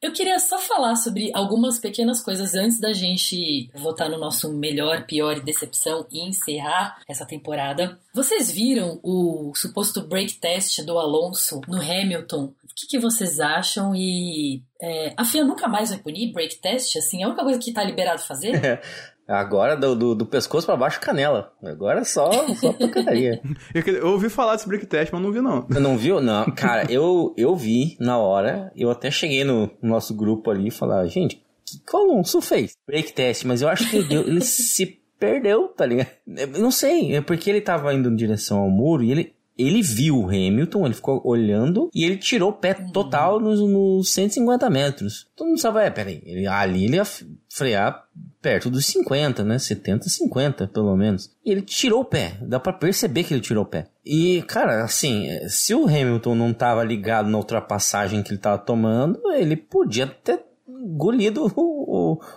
Eu queria só falar sobre algumas pequenas coisas antes da gente votar no nosso melhor, pior decepção e encerrar essa temporada. Vocês viram o suposto break test do Alonso no Hamilton? O que, que vocês acham? E é, a FIA nunca mais vai punir break test? Assim, é a única coisa que tá liberado fazer? *laughs* Agora do, do, do pescoço para baixo, canela. Agora é só, só pancadaria. *laughs* eu, eu, ouvi falar desse break test, mas não vi não. Não viu? Não. Cara, eu, eu vi na hora. Eu até cheguei no nosso grupo ali e falar, gente, o que o Alonso fez? Break test, mas eu acho que ele, ele se perdeu, tá ligado? Eu não sei, é porque ele tava indo em direção ao muro e ele, ele viu o Hamilton, ele ficou olhando e ele tirou o pé total nos, nos 150 metros. Todo mundo sabe, é, peraí, ele, ali ele ia frear perto dos 50, né? 70, 50, pelo menos. E ele tirou o pé. Dá para perceber que ele tirou o pé. E, cara, assim, se o Hamilton não tava ligado na ultrapassagem que ele tava tomando, ele podia ter engolido o,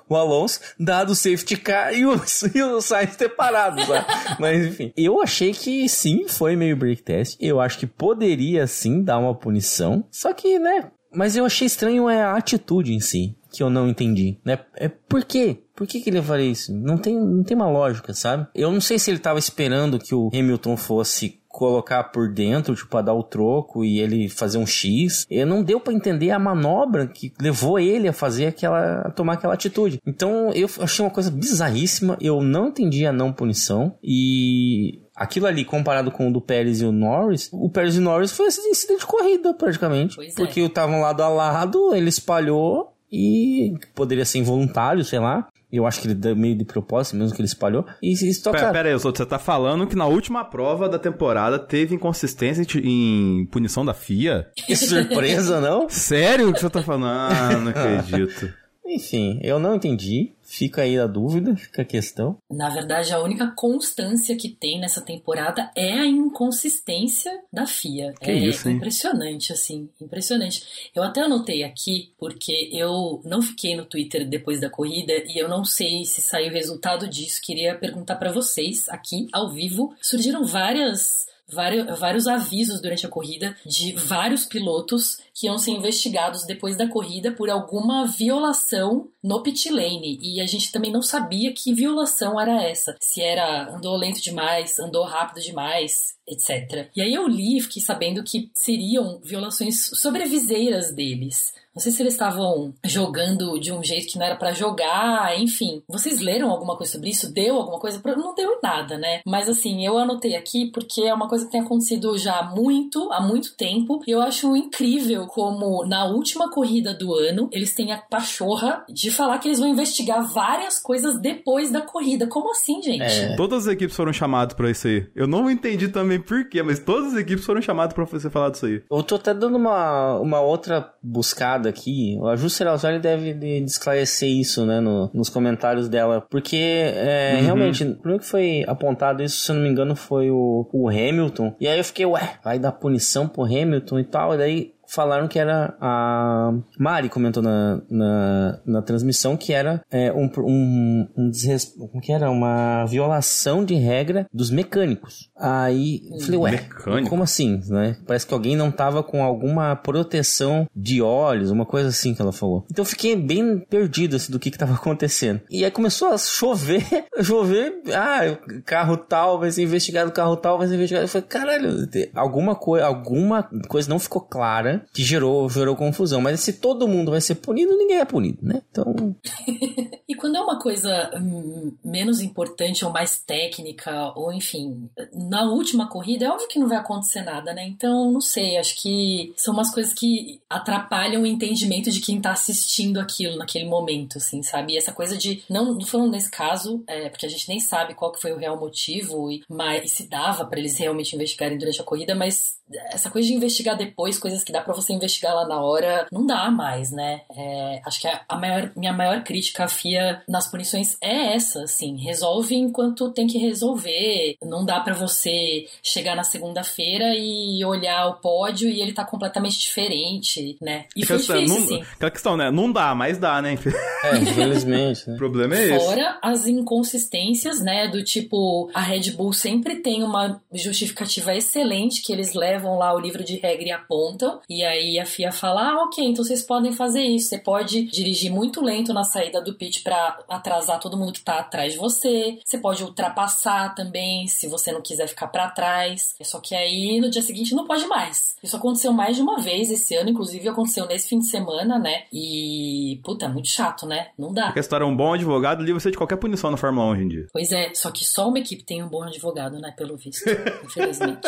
o, Alonso, dado o safety car e o, *laughs* e o Sainz ter parado, sabe? Mas enfim, eu achei que sim, foi meio break test. Eu acho que poderia sim dar uma punição. Só que, né? Mas eu achei estranho é a atitude em si que eu não entendi, né? É por quê? Por que, que ele faria isso? Não tem, não tem uma lógica, sabe? Eu não sei se ele tava esperando que o Hamilton fosse colocar por dentro, tipo, a dar o troco e ele fazer um X. E não deu para entender a manobra que levou ele a fazer aquela, a tomar aquela atitude. Então eu achei uma coisa bizarríssima. Eu não entendi a não punição e aquilo ali comparado com o do Pérez e o Norris, o Pérez e o Norris foi esse incidente de corrida praticamente, pois porque é. estavam lado a lado, ele espalhou e poderia ser involuntário, sei lá. Eu acho que ele deu meio de propósito, mesmo que ele espalhou. E isso toca... Pera, pera aí, você tá falando que na última prova da temporada teve inconsistência em punição da FIA? Que surpresa, não? *laughs* Sério que você tá falando? Ah, não acredito. *laughs* Enfim, eu não entendi. Fica aí a dúvida, fica a questão. Na verdade, a única constância que tem nessa temporada é a inconsistência da FIA. Que é isso, hein? impressionante, assim, impressionante. Eu até anotei aqui, porque eu não fiquei no Twitter depois da corrida e eu não sei se saiu o resultado disso. Queria perguntar para vocês aqui ao vivo. Surgiram várias vários, vários avisos durante a corrida de vários pilotos que iam ser investigados depois da corrida por alguma violação no pit lane. E a gente também não sabia que violação era essa. Se era andou lento demais, andou rápido demais, etc. E aí eu li e fiquei sabendo que seriam violações sobreviseiras deles. Não sei se eles estavam jogando de um jeito que não era para jogar, enfim. Vocês leram alguma coisa sobre isso? Deu alguma coisa? Não deu nada, né? Mas assim, eu anotei aqui porque é uma coisa que tem acontecido já há muito, há muito tempo. E eu acho incrível como na última corrida do ano eles têm a pachorra de falar que eles vão investigar várias coisas depois da corrida. Como assim, gente? É. Todas as equipes foram chamadas para isso aí. Eu não entendi também por quê, mas todas as equipes foram chamadas para você falar disso aí. Eu tô até dando uma, uma outra buscada aqui. A Ju Seralzari deve de esclarecer isso, né, no, nos comentários dela. Porque, é, uhum. realmente, o primeiro que foi apontado isso, se eu não me engano, foi o, o Hamilton. E aí eu fiquei, ué, vai dar punição pro Hamilton e tal. E daí falaram que era a Mari comentou na, na, na transmissão que era é, um, um, um desres... que era uma violação de regra dos mecânicos. Aí falei, ué, Mecânico? como assim, né? Parece que alguém não tava com alguma proteção de olhos, uma coisa assim que ela falou. Então eu fiquei bem perdido assim, do que que tava acontecendo. E aí começou a chover, *laughs* chover, ah, carro tal vai ser investigado, carro tal vai ser investigado. Eu falei, caralho, alguma coisa, alguma coisa não ficou clara que gerou, gerou confusão. Mas se todo mundo vai ser punido, ninguém é punido, né? Então, *laughs* E quando é uma coisa hum, menos importante ou mais técnica, ou enfim, na última corrida, é óbvio que não vai acontecer nada, né? Então, não sei, acho que são umas coisas que atrapalham o entendimento de quem tá assistindo aquilo naquele momento, assim, sabe? E essa coisa de, não, não falando nesse caso, é, porque a gente nem sabe qual que foi o real motivo, e, mas, e se dava pra eles realmente investigarem durante a corrida, mas essa coisa de investigar depois, coisas que dá pra você investigar lá na hora, não dá mais, né? É, acho que a, a maior, minha maior crítica à FIA nas punições é essa, assim, resolve enquanto tem que resolver. Não dá pra você chegar na segunda-feira e olhar o pódio e ele tá completamente diferente, né? E foi Aquela questão, difícil, não, sim. aquela questão, né? Não dá, mas dá, né? é, infelizmente, né? *laughs* O problema é esse. Fora as inconsistências, né? Do tipo, a Red Bull sempre tem uma justificativa excelente que eles levam lá o livro de regra e apontam. E aí a FIA fala: ah, ok, então vocês podem fazer isso. Você pode dirigir muito lento na saída do pit pra atrasar todo mundo que tá atrás de você. Você pode ultrapassar também, se você não quiser ficar pra trás. Só que aí no dia seguinte não pode mais. Isso aconteceu mais de uma vez esse ano, inclusive aconteceu nesse fim de semana, né? E, puta, muito chato, né? Não dá. Porque a história é um bom advogado livra você de qualquer punição na Fórmula 1 hoje em dia. Pois é, só que só uma equipe tem um bom advogado, né? Pelo visto, *laughs* infelizmente.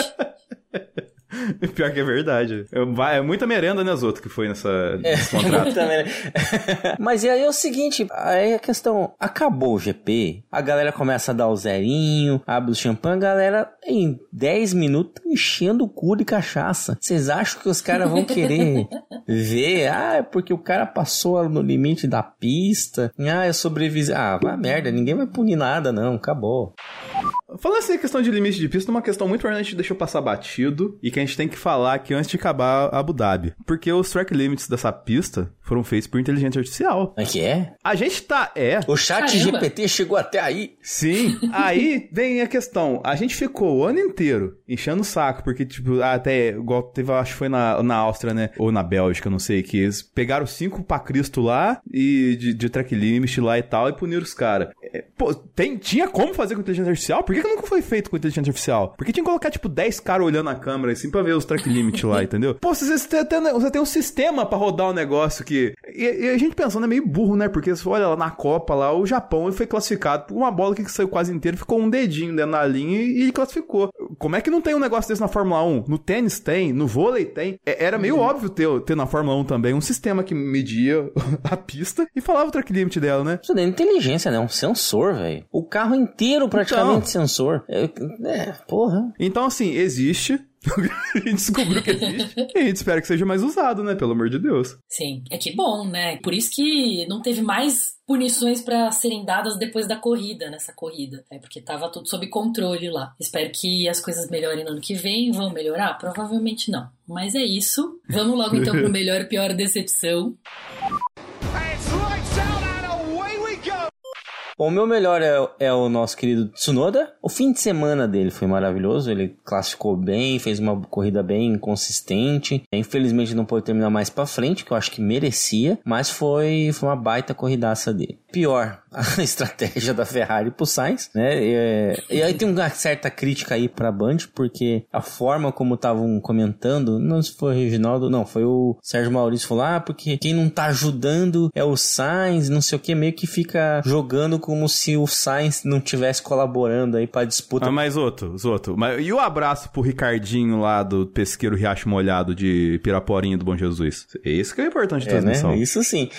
*laughs* Pior que é verdade. É, é muita merenda, né, Zoto, que foi nessa, É, nesse *laughs* contrato. Também, né? *laughs* Mas e aí é o seguinte, aí a questão, acabou o GP, a galera começa a dar o zerinho, abre o champanhe, a galera em 10 minutos tá enchendo o cu de cachaça. Vocês acham que os caras vão querer ver? Ah, é porque o cara passou no limite da pista. Ah, eu sobrevivi. Ah, vai merda, ninguém vai punir nada não, acabou. Falando assim, a questão de limite de pista, uma questão muito importante que a gente deixou passar batido e que a gente tem que falar aqui antes de acabar Abu Dhabi. Porque os track limits dessa pista foram feitos por inteligência artificial. É que é? A gente tá. É. O chat Caramba. GPT chegou até aí. Sim. *laughs* Aí vem a questão. A gente ficou o ano inteiro enchendo o saco, porque, tipo, até, igual teve, acho que foi na, na Áustria, né? Ou na Bélgica, não sei, que eles pegaram cinco pra Cristo lá e de, de track limit lá e tal e puniram os caras. É, pô, tem, tinha como fazer com inteligência artificial? Por que, que nunca foi feito com inteligência artificial? Porque tinha que colocar, tipo, 10 caras olhando a câmera assim pra ver os track limit lá, *laughs* entendeu? Pô, você, você, tem, você tem um sistema pra rodar um negócio que. E, e a gente pensando é meio burro, né? Porque você olha lá na Copa lá, o Japão ele foi classificado por uma bola que saiu quase inteira, ficou um dedinho dentro da linha e, e classificou. Como é que não tem um negócio desse na Fórmula 1? No tênis tem, no vôlei tem. É- era meio óbvio ter, ter na Fórmula 1 também um sistema que media *laughs* a pista e falava o track limit dela, né? Isso daí é inteligência, né? Um sensor, velho. O carro inteiro praticamente sensor. É, é, porra. Então, assim, existe. *laughs* a gente descobriu que existe. E a gente espera que seja mais usado, né? Pelo amor de Deus. Sim, é que bom, né? Por isso que não teve mais punições pra serem dadas depois da corrida, nessa corrida. É porque tava tudo sob controle lá. Espero que as coisas melhorem no ano que vem. Vão melhorar? Provavelmente não. Mas é isso. Vamos logo então pro melhor e pior decepção. Bom, o meu melhor é, é o nosso querido Tsunoda. O fim de semana dele foi maravilhoso. Ele classificou bem, fez uma corrida bem consistente. Infelizmente não pôde terminar mais pra frente, que eu acho que merecia. Mas foi, foi uma baita corridaça dele. Pior, *laughs* a estratégia da Ferrari pro Sainz, né? E, e aí tem uma certa crítica aí pra Band, porque a forma como estavam comentando, não se foi o Reginaldo, não, foi o Sérgio Maurício falou, ah, porque quem não tá ajudando é o Sainz, não sei o que, meio que fica jogando como se o Sainz não tivesse colaborando aí pra disputa. Ah, mas outro, outro. Mas, e o abraço pro Ricardinho lá do pesqueiro Riacho Molhado de Piraporinha do Bom Jesus? Esse que é importante de É, né? transmissão. Isso sim.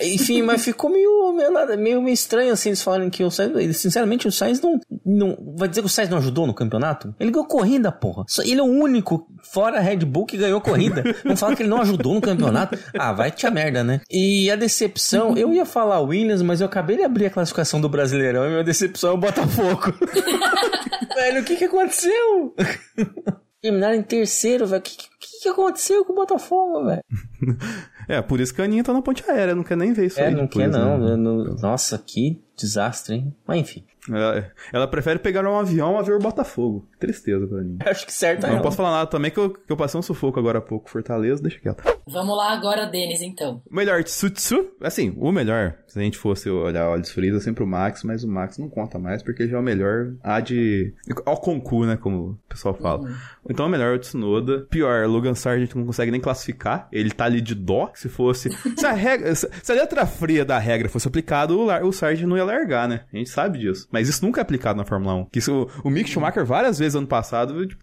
Enfim, mas ficou meio, meio, nada- meio, meio estranho assim eles falarem que o Sainz. Sinceramente, o Sainz não, não. Vai dizer que o Sainz não ajudou no campeonato? Ele ganhou corrida, porra. Ele é o único, fora a Red Bull, que ganhou corrida. Não fala que ele não ajudou no campeonato. Ah, vai te a merda, né? E a decepção, eu ia falar Williams, mas eu acabei de abrir a classificação do Brasileirão e minha decepção é o Botafogo. *laughs* Velho, o que que aconteceu? *laughs* Terminaram em terceiro, velho. O que, que, que aconteceu com o Botafogo, velho? *laughs* É, por isso que a Aninha tá na ponte aérea, não quer nem ver isso É, aí. não depois, quer não. né? não- Nossa, que desastre, hein? Mas enfim. Ela, ela prefere pegar um avião a ver o Botafogo. Tristeza pra mim. Acho que certo é Eu não não. posso falar nada também que eu, que eu passei um sufoco agora há pouco. Fortaleza, deixa quieto. Vamos lá agora, Denis, então. O melhor Tsutsu, assim, o melhor, se a gente fosse olhar olhos frios, é sempre o Max, mas o Max não conta mais, porque ele já é o melhor A de... ao concurso, né, como o pessoal fala. Então o melhor é o Tsunoda. Pior, Logan Sargent não consegue nem classificar, ele tá ali de dó, se fosse... *laughs* se, a regra, se a letra fria da regra fosse aplicada, o, lar- o Sargent não ia largar, né? A gente sabe disso. Mas isso nunca é aplicado na Fórmula 1. Que isso, o Mick Schumacher, várias vezes ano passado, tipo,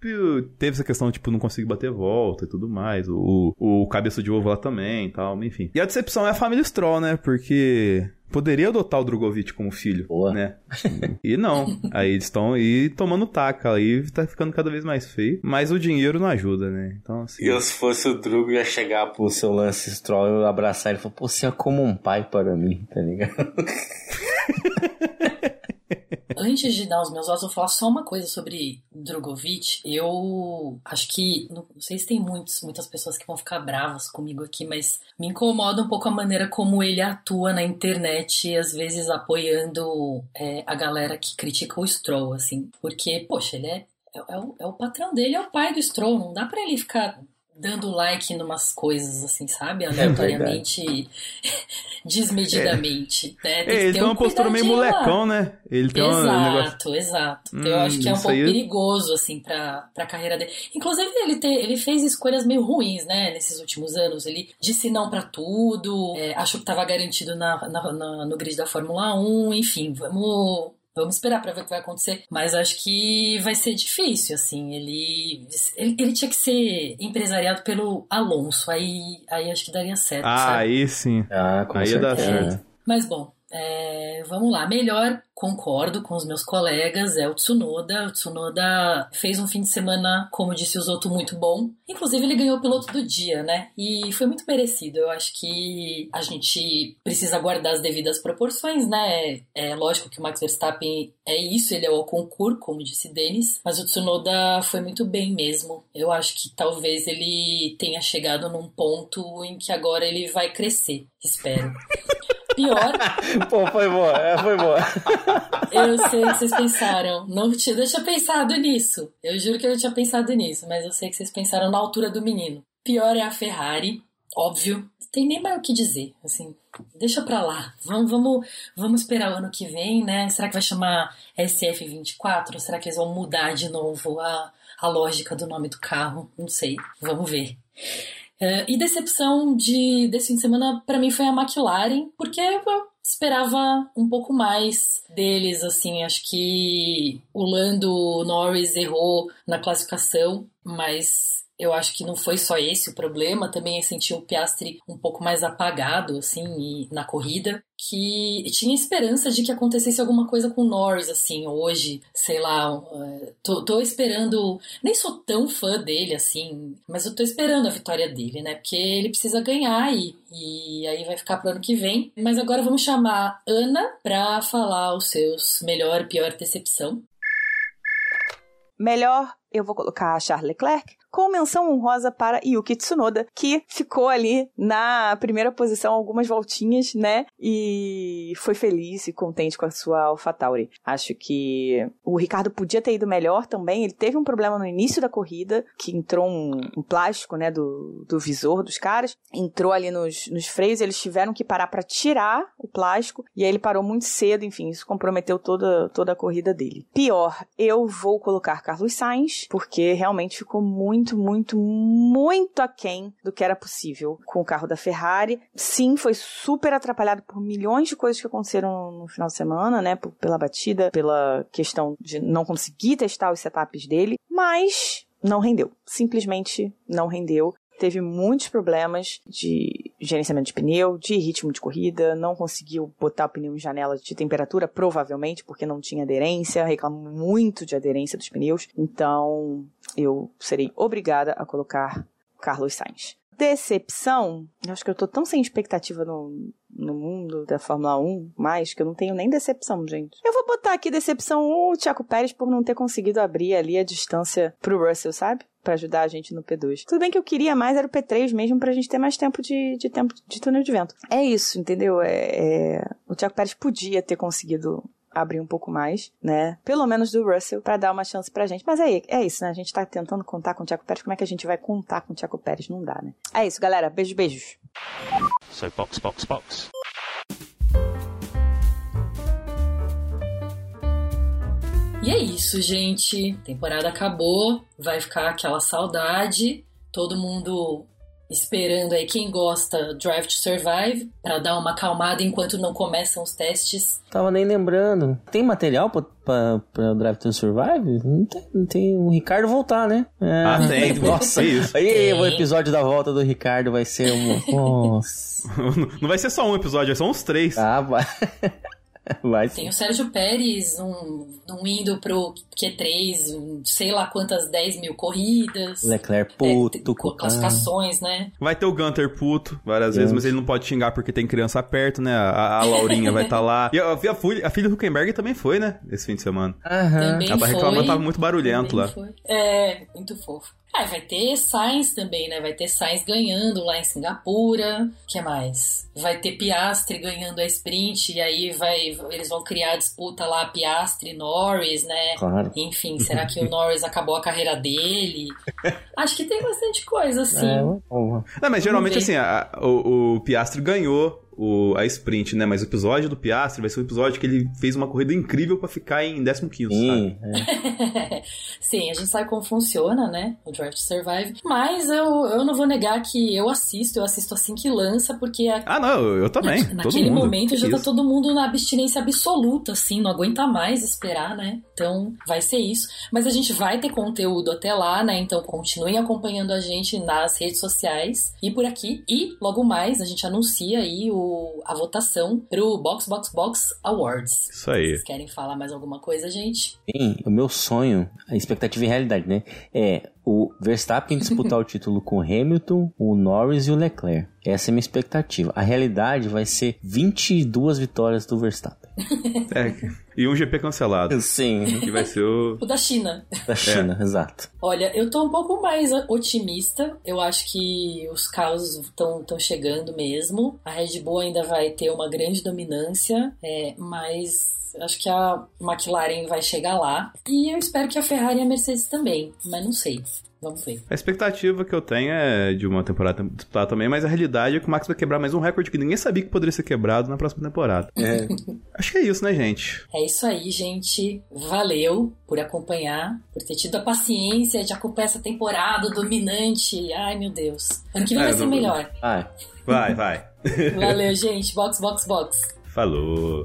teve essa questão, tipo, não conseguir bater volta e tudo mais. O, o cabeça de ovo lá também e tal, enfim. E a decepção é a família Stroll, né? Porque poderia adotar o Drogovic como filho, Boa. né? *laughs* E não. Aí eles estão aí tomando taca, aí tá ficando cada vez mais feio. Mas o dinheiro não ajuda, né? Então, assim. Eu, se fosse o Drugo, ia chegar pro seu Lance Stroll, eu abraçar ele e falar, pô, você é como um pai para mim, tá ligado? *laughs* Antes de dar os meus votos, eu vou falar só uma coisa sobre Drogovic. Eu acho que, não sei se tem muitos, muitas pessoas que vão ficar bravas comigo aqui, mas me incomoda um pouco a maneira como ele atua na internet, às vezes apoiando é, a galera que critica o Stroll, assim. Porque, poxa, ele é, é, é o, é o patrão dele, é o pai do Stroll, não dá pra ele ficar dando like numas coisas assim, sabe? Aleatoriamente, *laughs* desmedidamente, né? Tem É, ele tem um uma postura meio molecão, né? Ele tem um negócio. Exato, exato. Hum, eu acho que é um pouco aí- perigoso, assim, pra, pra carreira dele. Inclusive, ele, te, ele fez escolhas meio ruins, né, nesses últimos anos. Ele disse não pra tudo, é, achou que tava garantido na, na- na- no grid da Fórmula 1, enfim, vamos. Vamos esperar pra ver o que vai acontecer. Mas acho que vai ser difícil, assim. Ele, ele, ele tinha que ser empresariado pelo Alonso. Aí, aí acho que daria certo, Ah, sabe? aí sim. Ah, com Aí ia dar certeza. certo. Mas bom, é, vamos lá. Melhor, concordo com os meus colegas, é o Tsunoda. O Tsunoda fez um fim de semana, como disse o Zoto, muito bom. Inclusive, ele ganhou o piloto do dia, né? E foi muito merecido. Eu acho que a gente precisa guardar as devidas proporções, né? É lógico que o Max Verstappen é isso, ele é o concurso, como disse Denis. Mas o Tsunoda foi muito bem mesmo. Eu acho que talvez ele tenha chegado num ponto em que agora ele vai crescer. Espero. *laughs* Pior, *laughs* Pô, foi boa, é, foi boa. eu sei que vocês pensaram. Não tinha, eu tinha pensado nisso. Eu juro que eu tinha pensado nisso, mas eu sei que vocês pensaram na altura do menino. Pior é a Ferrari, óbvio. Não tem nem mais o que dizer. Assim, deixa pra lá. Vamos, vamos, vamos esperar o ano que vem, né? Será que vai chamar SF24? Será que eles vão mudar de novo a, a lógica do nome do carro? Não sei. Vamos ver. É, e decepção de, desse fim de semana, pra mim, foi a McLaren, porque eu esperava um pouco mais deles, assim, acho que o Lando Norris errou na classificação, mas eu acho que não foi só esse o problema, também eu senti o Piastri um pouco mais apagado, assim, na corrida, que tinha esperança de que acontecesse alguma coisa com o Norris, assim, hoje, sei lá, eh, tô, tô esperando, nem sou tão fã dele, assim, mas eu tô esperando a vitória dele, né, porque ele precisa ganhar e, e aí vai ficar pro ano que vem. Mas agora vamos chamar Ana pra falar os seus melhor pior decepção. Melhor, eu vou colocar a Charles Leclerc com menção honrosa para Yuki Tsunoda, que ficou ali na primeira posição algumas voltinhas, né? E foi feliz e contente com a sua AlphaTauri. Acho que o Ricardo podia ter ido melhor também. Ele teve um problema no início da corrida, que entrou um, um plástico, né, do, do visor dos caras. Entrou ali nos, nos freios, eles tiveram que parar para tirar o plástico. E aí ele parou muito cedo, enfim, isso comprometeu toda, toda a corrida dele. Pior, eu vou colocar Carlos Sainz, porque realmente ficou muito, muito, muito aquém do que era possível com o carro da Ferrari. Sim, foi super atrapalhado por milhões de coisas que aconteceram no final de semana, né? Pela batida, pela questão de não conseguir testar os setups dele, mas não rendeu. Simplesmente não rendeu. Teve muitos problemas de gerenciamento de pneu, de ritmo de corrida, não conseguiu botar o pneu em janela de temperatura, provavelmente porque não tinha aderência, reclamou muito de aderência dos pneus, então eu serei obrigada a colocar Carlos Sainz. Decepção, eu acho que eu tô tão sem expectativa no, no mundo da Fórmula 1, mais que eu não tenho nem decepção, gente. Eu vou botar aqui decepção o Tiago Pérez por não ter conseguido abrir ali a distância pro Russell, sabe? pra ajudar a gente no P2. Tudo bem que eu queria mais era o P3 mesmo pra gente ter mais tempo de, de tempo de túnel de vento. É isso, entendeu? É, é... O Tiago Pérez podia ter conseguido abrir um pouco mais, né? Pelo menos do Russell, para dar uma chance pra gente. Mas aí, é isso, né? A gente tá tentando contar com o Tiago Pérez. Como é que a gente vai contar com o Tiago Pérez? Não dá, né? É isso, galera. Beijos, beijos. So box, box, box. E é isso, gente. Temporada acabou, vai ficar aquela saudade. Todo mundo esperando aí quem gosta Drive to Survive para dar uma acalmada enquanto não começam os testes. Tava nem lembrando. Tem material pra Drive to Survive? Não tem, não tem o Ricardo voltar, né? É. Ah, tem. *laughs* Nossa, Isso. aí Tem. o episódio da volta do Ricardo vai ser um. *laughs* Nossa. Não vai ser só um episódio, são uns três. Ah, vai. *laughs* *laughs* Vai Tem o Sérgio Pérez um, um indo pro Q3, um, sei lá quantas 10 mil corridas. Leclerc É, puto com com classificações, né? Vai ter o Gunter puto várias vezes, mas ele não pode xingar porque tem criança perto, né? A, a *laughs* Laurinha vai estar lá. E a, a, filha- a filha do Huckenberg também foi, né? Esse fim de semana. Aham. Também Ela tá reclamando, tava muito barulhento Também lá. foi. É, muito fofo. Ah, vai ter Sainz também, né? Vai ter Sainz ganhando lá em Singapura. O que mais? Vai ter Piastri ganhando a sprint e aí vai, eles vão criar a disputa lá Piastri e Norris, né? Claro. Enfim, será que o *laughs* Norris acabou a carreira dele? Acho que tem bastante coisa, assim. É. Não, mas geralmente ver. assim, a- o, o Piastri ganhou o, a sprint, né? Mas o episódio do Piastri vai ser um episódio que ele fez uma corrida incrível pra ficar em 15 sabe? Sim, é. *laughs* Sim, a gente sabe como funciona, né? O Drive to Survive. Mas eu, eu não vou negar que eu assisto, eu assisto assim que lança, porque a- Ah, não, eu, também. Na- todo Naquele mundo. momento já tá Isso. todo mundo na abstinência absoluta, assim, não aguenta mais esperar, né? Então vai ser isso. Mas a gente vai ter conteúdo até lá, né? Então continuem acompanhando a gente nas redes sociais e por aqui. E logo mais a gente anuncia aí o, a votação pro Box Box Box Awards. Isso aí. Vocês querem falar mais alguma coisa, gente? Sim, o meu sonho, a expectativa e realidade, né? É o Verstappen disputar o título com o Hamilton, o Norris e o Leclerc. Essa é a minha expectativa. A realidade vai ser 22 vitórias do Verstappen. É, e um GP cancelado. Sim, Que vai ser o. O da China. da China, exato. Olha, eu tô um pouco mais otimista. Eu acho que os carros estão chegando mesmo. A Red Bull ainda vai ter uma grande dominância, é, mas acho que a McLaren vai chegar lá. E eu espero que a Ferrari e a Mercedes também, mas não sei. Vamos ver. A expectativa que eu tenho é de uma temporada disputada também, mas a realidade é que o Max vai quebrar mais um recorde que ninguém sabia que poderia ser quebrado na próxima temporada. *laughs* Acho que é isso, né, gente? É isso aí, gente. Valeu por acompanhar, por ter tido a paciência de acompanhar essa temporada dominante. Ai, meu Deus. Ano que vem É, vai ser não- melhor. Ah, Vai, vai. Valeu, gente. Box, box, box. Falou.